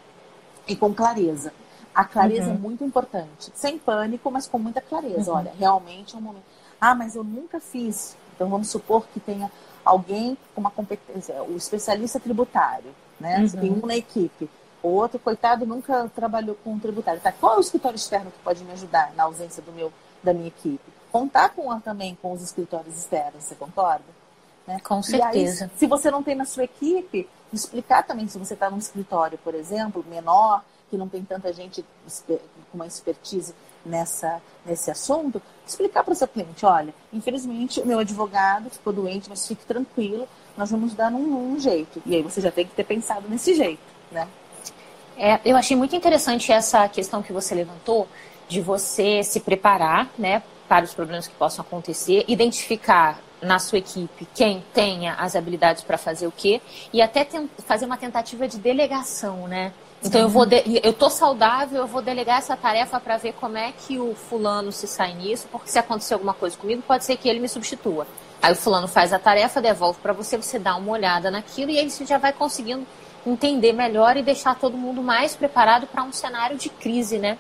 e com clareza. A clareza é uhum. é muito importante. Sem pânico, mas com muita clareza. Uhum. Olha, realmente é um momento. Ah, mas eu nunca fiz. Então vamos supor que tenha alguém com uma competência, o especialista tributário, né? Uhum. Você tem um na equipe. O outro, coitado, nunca trabalhou com um tributário. Tá? Qual é o escritório externo que pode me ajudar na ausência do meu, da minha equipe? Contar com, também com os escritórios externos, você concorda? Né? Com certeza. Aí, se você não tem na sua equipe, explicar também, se você está num escritório, por exemplo, menor, que não tem tanta gente com uma expertise nessa, nesse assunto, explicar para o seu cliente, olha, infelizmente o meu advogado ficou doente, mas fique tranquilo, nós vamos dar um, um jeito. E aí você já tem que ter pensado nesse jeito, né? É, eu achei muito interessante essa questão que você levantou de você se preparar, né, para os problemas que possam acontecer, identificar na sua equipe quem tenha as habilidades para fazer o quê e até fazer uma tentativa de delegação, né? Então eu vou de, eu tô saudável, eu vou delegar essa tarefa para ver como é que o fulano se sai nisso, porque se acontecer alguma coisa comigo, pode ser que ele me substitua. Aí o fulano faz a tarefa, devolve para você, você dá uma olhada naquilo e aí você já vai conseguindo entender melhor e deixar todo mundo mais preparado para um cenário de crise, né?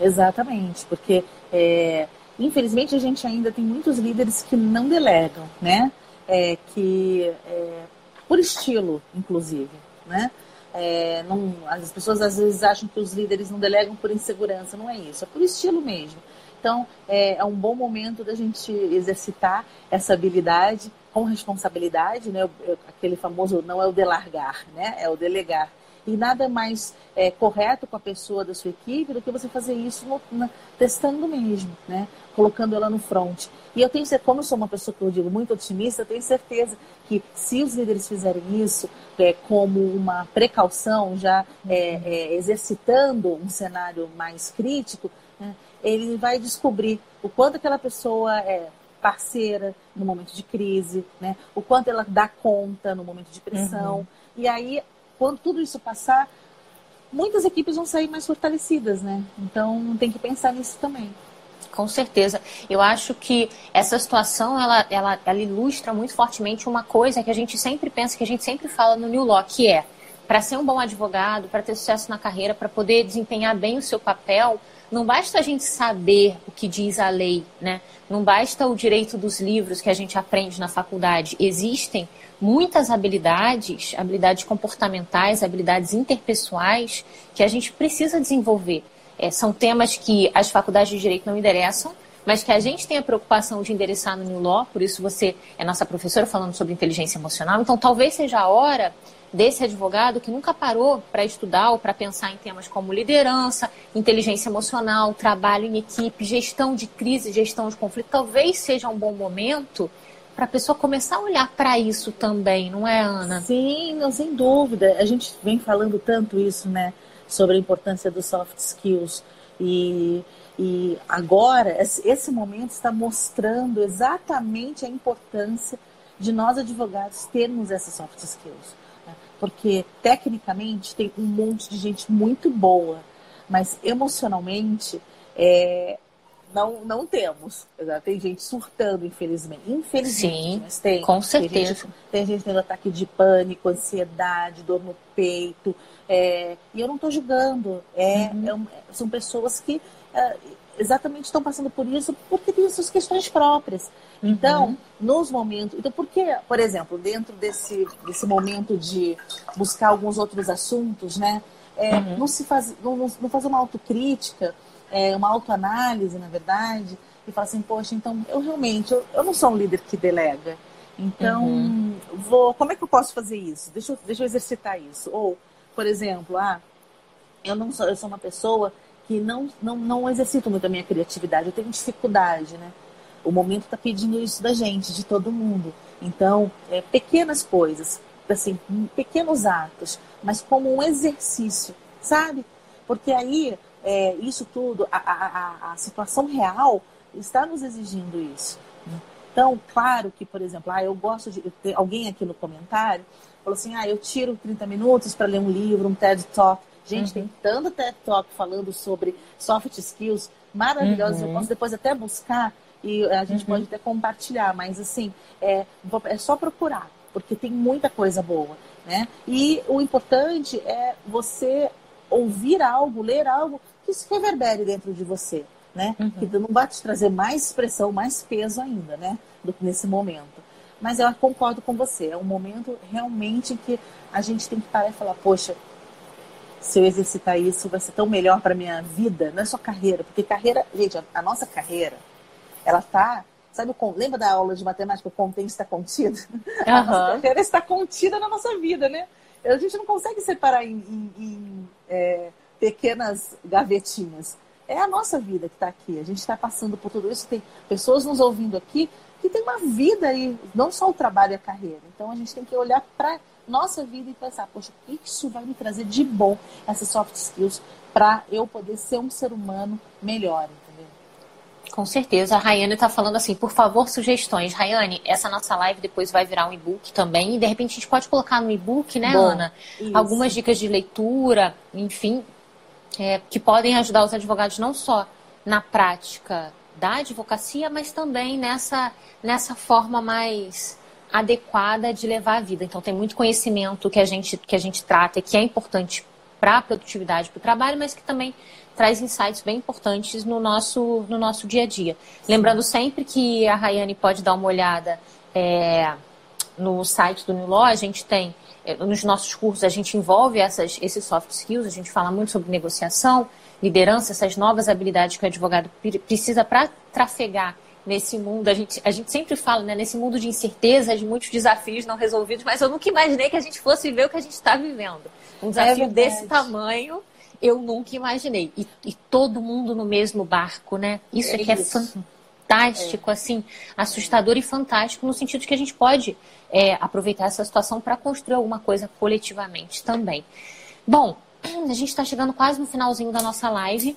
Exatamente, porque é, infelizmente a gente ainda tem muitos líderes que não delegam, né? É, que é, por estilo, inclusive. né? É, não, as pessoas às vezes acham que os líderes não delegam por insegurança, não é isso, é por estilo mesmo. Então, é, é um bom momento da gente exercitar essa habilidade com responsabilidade, né? Aquele famoso não é o delargar, né? É o delegar. E nada mais é, correto com a pessoa da sua equipe do que você fazer isso no, na, testando mesmo, né? Colocando ela no front. E eu tenho certeza, como eu sou uma pessoa que eu digo muito otimista, eu tenho certeza que se os líderes fizerem isso é, como uma precaução, já é, é, exercitando um cenário mais crítico, né, ele vai descobrir o quanto aquela pessoa é parceira no momento de crise, né? o quanto ela dá conta no momento de pressão. Uhum. E aí, quando tudo isso passar, muitas equipes vão sair mais fortalecidas, né? Então tem que pensar nisso também. Com certeza. Eu acho que essa situação, ela, ela, ela ilustra muito fortemente uma coisa que a gente sempre pensa, que a gente sempre fala no New Law, que é, para ser um bom advogado, para ter sucesso na carreira, para poder desempenhar bem o seu papel, não basta a gente saber o que diz a lei, né? Não basta o direito dos livros que a gente aprende na faculdade. Existem muitas habilidades, habilidades comportamentais, habilidades interpessoais que a gente precisa desenvolver. É, são temas que as faculdades de direito não interessam, mas que a gente tem a preocupação de endereçar no New Law, por isso você é nossa professora falando sobre inteligência emocional. Então, talvez seja a hora desse advogado que nunca parou para estudar ou para pensar em temas como liderança, inteligência emocional, trabalho em equipe, gestão de crise, gestão de conflito. Talvez seja um bom momento para a pessoa começar a olhar para isso também, não é, Ana? Sim, não, sem dúvida. A gente vem falando tanto isso, né? sobre a importância dos soft skills. E, e agora, esse momento está mostrando exatamente a importância de nós advogados termos essas soft skills. Porque, tecnicamente, tem um monte de gente muito boa, mas emocionalmente, é, não, não temos. Tem gente surtando, infelizmente. Infelizmente, Sim, tem. Com certeza. Tem gente, tem gente tendo ataque de pânico, ansiedade, dor no peito, é, e eu não estou julgando. É, uhum. é, são pessoas que é, exatamente estão passando por isso porque têm suas questões próprias. Uhum. Então, nos momentos. Então, por que, por exemplo, dentro desse, desse momento de buscar alguns outros assuntos, né? É, uhum. não, se faz, não, não fazer uma autocrítica, é, uma autoanálise, na verdade, e falar assim, poxa, então eu realmente, eu, eu não sou um líder que delega. Então, uhum. vou, como é que eu posso fazer isso? Deixa eu, deixa eu exercitar isso. Ou, por exemplo, ah, eu não sou, eu sou uma pessoa que não, não, não exercito muito a minha criatividade, eu tenho dificuldade, né? O momento está pedindo isso da gente, de todo mundo. Então, é, pequenas coisas, assim, pequenos atos, mas como um exercício, sabe? Porque aí, é, isso tudo, a, a, a, situação real está nos exigindo isso. Né? Então, claro que, por exemplo, ah, eu gosto de. ter alguém aqui no comentário falou assim: ah, eu tiro 30 minutos para ler um livro, um TED Talk. Gente, uhum. tem tanto TED Talk falando sobre soft skills maravilhosos. Uhum. Eu posso depois até buscar e a gente uhum. pode até compartilhar, mas assim, é, é só procurar, porque tem muita coisa boa. Né? E o importante é você ouvir algo, ler algo que se reverbere dentro de você. Né? Uhum. Que não vai te trazer mais expressão, mais peso ainda, né? Do que nesse momento. Mas eu concordo com você, é um momento realmente que a gente tem que parar e falar, poxa, se eu exercitar isso, vai ser tão melhor para minha vida, não é só carreira, porque carreira, gente, a, a nossa carreira, ela tá, sabe, lembra da aula de matemática, o contém está contido? Uhum. A nossa carreira está contida na nossa vida, né? A gente não consegue separar em, em, em é, pequenas gavetinhas. É a nossa vida que está aqui. A gente está passando por tudo isso. Tem pessoas nos ouvindo aqui que tem uma vida aí, não só o trabalho e a carreira. Então a gente tem que olhar para nossa vida e pensar, poxa, o que isso vai me trazer de bom, essas soft skills, para eu poder ser um ser humano melhor, entendeu? Com certeza. A Rayane está falando assim, por favor, sugestões. Rayane, essa nossa live depois vai virar um e-book também. E de repente a gente pode colocar no e-book, né, Bom, Ana? Isso. Algumas dicas de leitura, enfim, é, que podem ajudar os advogados não só na prática da advocacia, mas também nessa, nessa forma mais adequada de levar a vida. Então tem muito conhecimento que a gente, que a gente trata e que é importante para a produtividade, para o trabalho, mas que também traz insights bem importantes no nosso, no nosso dia a dia. Lembrando sempre que a Rayane pode dar uma olhada é, no site do Niló, a gente tem, é, nos nossos cursos, a gente envolve essas, esses soft skills, a gente fala muito sobre negociação, liderança, essas novas habilidades que o advogado precisa para trafegar nesse mundo. A gente, a gente sempre fala, né, nesse mundo de incertezas, de muitos desafios não resolvidos, mas eu nunca imaginei que a gente fosse viver o que a gente está vivendo. Um desafio é desse tamanho, eu nunca imaginei. E, e, todo mundo no mesmo barco, né? Isso é, é que é fantástico, é. assim, assustador e fantástico, no sentido de que a gente pode é, aproveitar essa situação para construir alguma coisa coletivamente também. Bom, a gente está chegando quase no finalzinho da nossa live.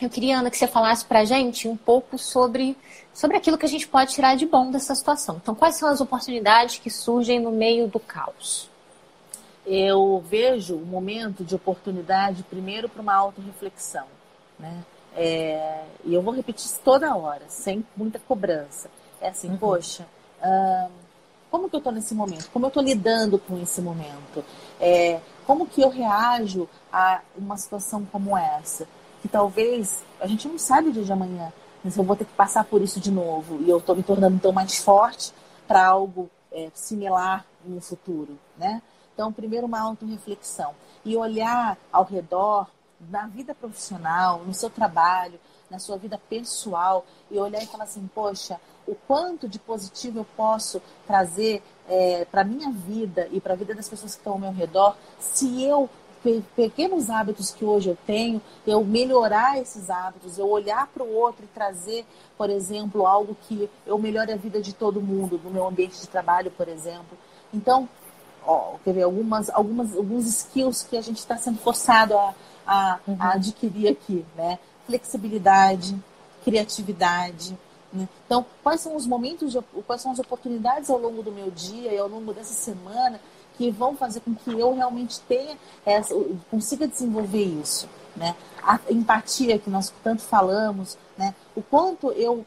Eu queria, Ana, que você falasse para a gente um pouco sobre, sobre aquilo que a gente pode tirar de bom dessa situação. Então, quais são as oportunidades que surgem no meio do caos? Eu vejo um momento de oportunidade, primeiro, para uma autorreflexão. Né? É, e eu vou repetir isso toda hora, sem muita cobrança. É assim, uhum. poxa, hum, como que eu estou nesse momento? Como eu estou lidando com esse momento? É, como que eu reajo a uma situação como essa? que talvez a gente não sabe o dia de amanhã, mas eu vou ter que passar por isso de novo e eu estou me tornando então mais forte para algo é, similar no futuro, né? Então, primeiro uma autorreflexão e olhar ao redor na vida profissional, no seu trabalho, na sua vida pessoal e olhar e falar assim, poxa, o quanto de positivo eu posso trazer é, para minha vida e para a vida das pessoas que estão ao meu redor se eu pequenos hábitos que hoje eu tenho, eu melhorar esses hábitos, eu olhar para o outro e trazer, por exemplo, algo que eu melhore a vida de todo mundo, no meu ambiente de trabalho, por exemplo. Então, ó, quer ver, algumas, algumas, alguns skills que a gente está sendo forçado a, a, uhum. a, adquirir aqui, né? Flexibilidade, criatividade. Né? Então, quais são os momentos, de, quais são as oportunidades ao longo do meu dia e ao longo dessa semana que vão fazer com que eu realmente tenha essa, consiga desenvolver isso, né? A empatia que nós tanto falamos, né? O quanto eu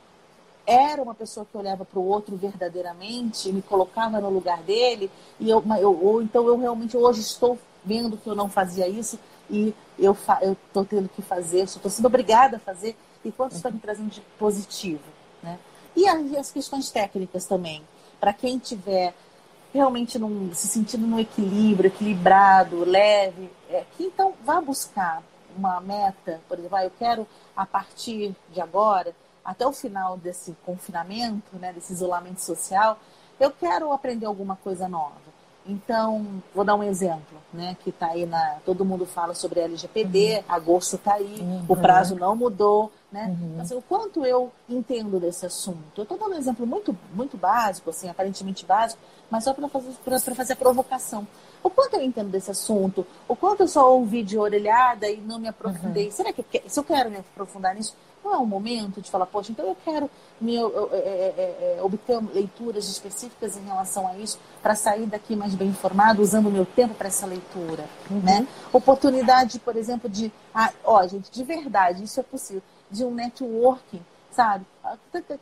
era uma pessoa que olhava para o outro verdadeiramente, me colocava no lugar dele, e eu, eu, ou então eu realmente hoje estou vendo que eu não fazia isso e eu estou tendo que fazer, estou sendo obrigada a fazer, e quanto está me trazendo de positivo, né? E as questões técnicas também. Para quem tiver realmente num, se sentindo no equilíbrio, equilibrado, leve, é, que então vá buscar uma meta, por exemplo, ah, eu quero a partir de agora, até o final desse confinamento, né, desse isolamento social, eu quero aprender alguma coisa nova. Então, vou dar um exemplo, né, que está aí na. Todo mundo fala sobre LGPD, uhum. agosto está aí, uhum. o prazo não mudou, né? Uhum. Então, assim, o quanto eu entendo desse assunto. Eu estou dando um exemplo muito, muito básico, assim, aparentemente básico, mas só para fazer, fazer a provocação. O quanto eu entendo desse assunto, o quanto eu só ouvi de orelhada e não me aprofundei. Uhum. Será que se eu quero me aprofundar nisso, não é um momento de falar, poxa, então eu quero me, eu, eu, eu, eu, obter leituras específicas em relação a isso para sair daqui mais bem informado, usando o meu tempo para essa leitura, uhum. né? Oportunidade, por exemplo, de, ah, ó, gente, de verdade, isso é possível, de um networking sabe?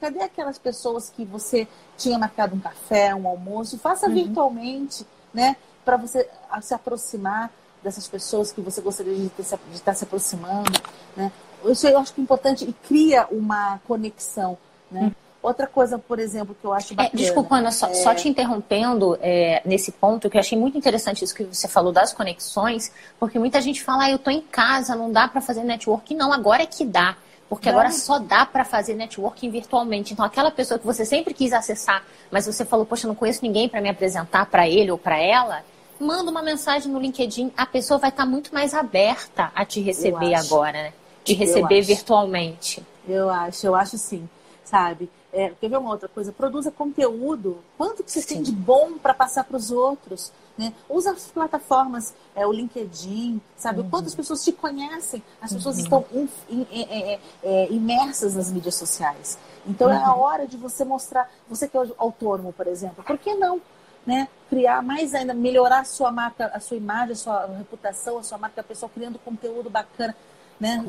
Cadê aquelas pessoas que você tinha marcado um café, um almoço? Faça uhum. virtualmente, né? Para você se aproximar dessas pessoas que você gostaria de, ter, de estar se aproximando, né? Isso eu acho que é importante e cria uma conexão, né? Uhum. Outra coisa, por exemplo, que eu acho é, bacana... É, desculpa, Ana, só, é... só te interrompendo é, nesse ponto, que eu achei muito interessante isso que você falou das conexões, porque muita gente fala, ah, eu estou em casa, não dá para fazer network. Não, agora é que dá. Porque não. agora só dá para fazer networking virtualmente. Então, aquela pessoa que você sempre quis acessar, mas você falou, poxa, não conheço ninguém para me apresentar para ele ou para ela, manda uma mensagem no LinkedIn. A pessoa vai estar tá muito mais aberta a te receber agora, né? De receber eu virtualmente. Eu acho, eu acho sim, sabe? É, quer ver uma outra coisa? Produza conteúdo. Quanto que você sim. tem de bom para passar para os outros? Né? Usa as plataformas, é, o LinkedIn, sabe? Uhum. Quantas pessoas te conhecem? As pessoas uhum. estão in, in, in, imersas nas mídias sociais. Então uhum. é a uhum. hora de você mostrar, você que é autônomo, por exemplo, por que não? Né? Criar mais ainda, melhorar a sua marca, a sua imagem, a sua reputação, a sua marca pessoal, criando conteúdo bacana né?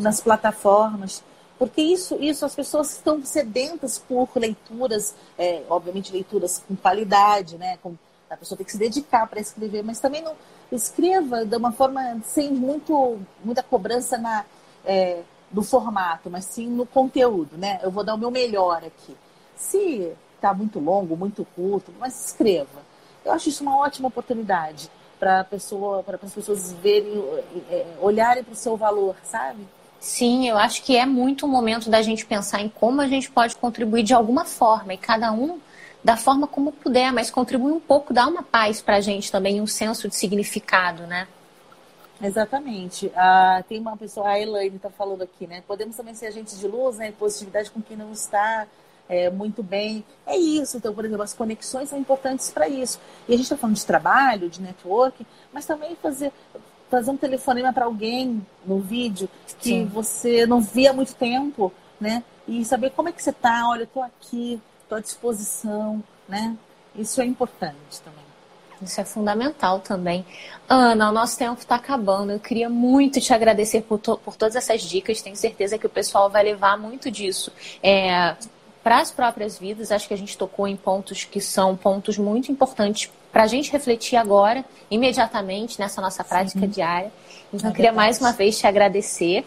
Nas plataformas porque isso, isso as pessoas estão sedentas por leituras, é, obviamente leituras com qualidade, né? Com, a pessoa tem que se dedicar para escrever, mas também não escreva de uma forma sem muito, muita cobrança na, é, do formato, mas sim no conteúdo, né? Eu vou dar o meu melhor aqui. Se está muito longo, muito curto, mas escreva. Eu acho isso uma ótima oportunidade para pessoa, para as pessoas verem, é, olharem para o seu valor, sabe? Sim, eu acho que é muito o momento da gente pensar em como a gente pode contribuir de alguma forma, e cada um da forma como puder, mas contribuir um pouco, dá uma paz para a gente também, um senso de significado, né? Exatamente. Ah, tem uma pessoa, a Elaine está falando aqui, né? Podemos também ser agentes de luz, né? Positividade com quem não está é, muito bem. É isso. Então, por exemplo, as conexões são importantes para isso. E a gente está falando de trabalho, de network, mas também fazer fazer um telefonema para alguém no vídeo que Sim. você não via há muito tempo, né? E saber como é que você está, olha, eu estou aqui, à disposição, né? Isso é importante também. Isso é fundamental também. Ana, o nosso tempo está acabando. Eu queria muito te agradecer por, to por todas essas dicas. Tenho certeza que o pessoal vai levar muito disso. É, para as próprias vidas, acho que a gente tocou em pontos que são pontos muito importantes para a gente refletir agora, imediatamente, nessa nossa prática Sim. diária. Então, é eu queria mais uma vez te agradecer.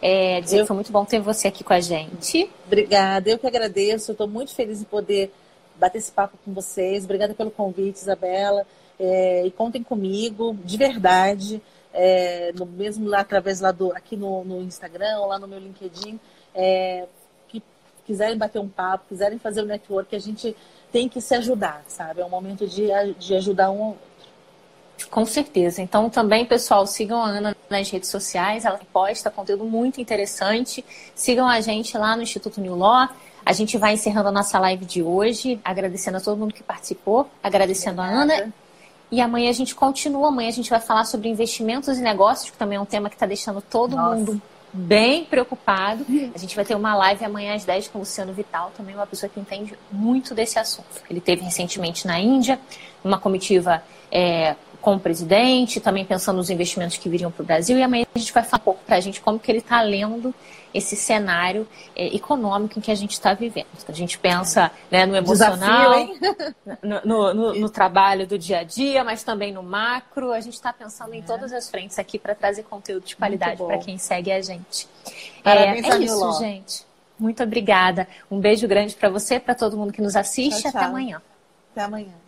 É, dizer eu... que foi muito bom ter você aqui com a gente. Obrigada, eu que agradeço. Estou muito feliz em poder bater esse papo com vocês. Obrigada pelo convite, Isabela. É, e contem comigo, de verdade. É, no mesmo lá através lá do aqui no, no Instagram, lá no meu LinkedIn, é, que quiserem bater um papo, quiserem fazer o um network, a gente tem que se ajudar, sabe? É um momento de, de ajudar um. Com certeza. Então, também, pessoal, sigam a Ana nas redes sociais. Ela posta conteúdo muito interessante. Sigam a gente lá no Instituto New Law. A gente vai encerrando a nossa live de hoje, agradecendo a todo mundo que participou, agradecendo Obrigada. a Ana. E amanhã a gente continua. Amanhã a gente vai falar sobre investimentos e negócios, que também é um tema que está deixando todo Nossa. mundo bem preocupado. A gente vai ter uma live amanhã às 10 com o Luciano Vital, também uma pessoa que entende muito desse assunto. Ele teve recentemente na Índia, uma comitiva é, com o presidente, também pensando nos investimentos que viriam para o Brasil. E amanhã a gente vai falar um pouco para a gente como que ele está lendo esse cenário é, econômico em que a gente está vivendo. A gente pensa né, no emocional, Desafio, no, no, no, no, trabalho do dia a dia, mas também no macro. A gente está pensando é. em todas as frentes aqui para trazer conteúdo de qualidade para quem segue a gente. Parabéns, é, é isso, gente. Muito obrigada. Um beijo grande para você, para todo mundo que nos assiste. Tchau, tchau. Até amanhã. Até amanhã.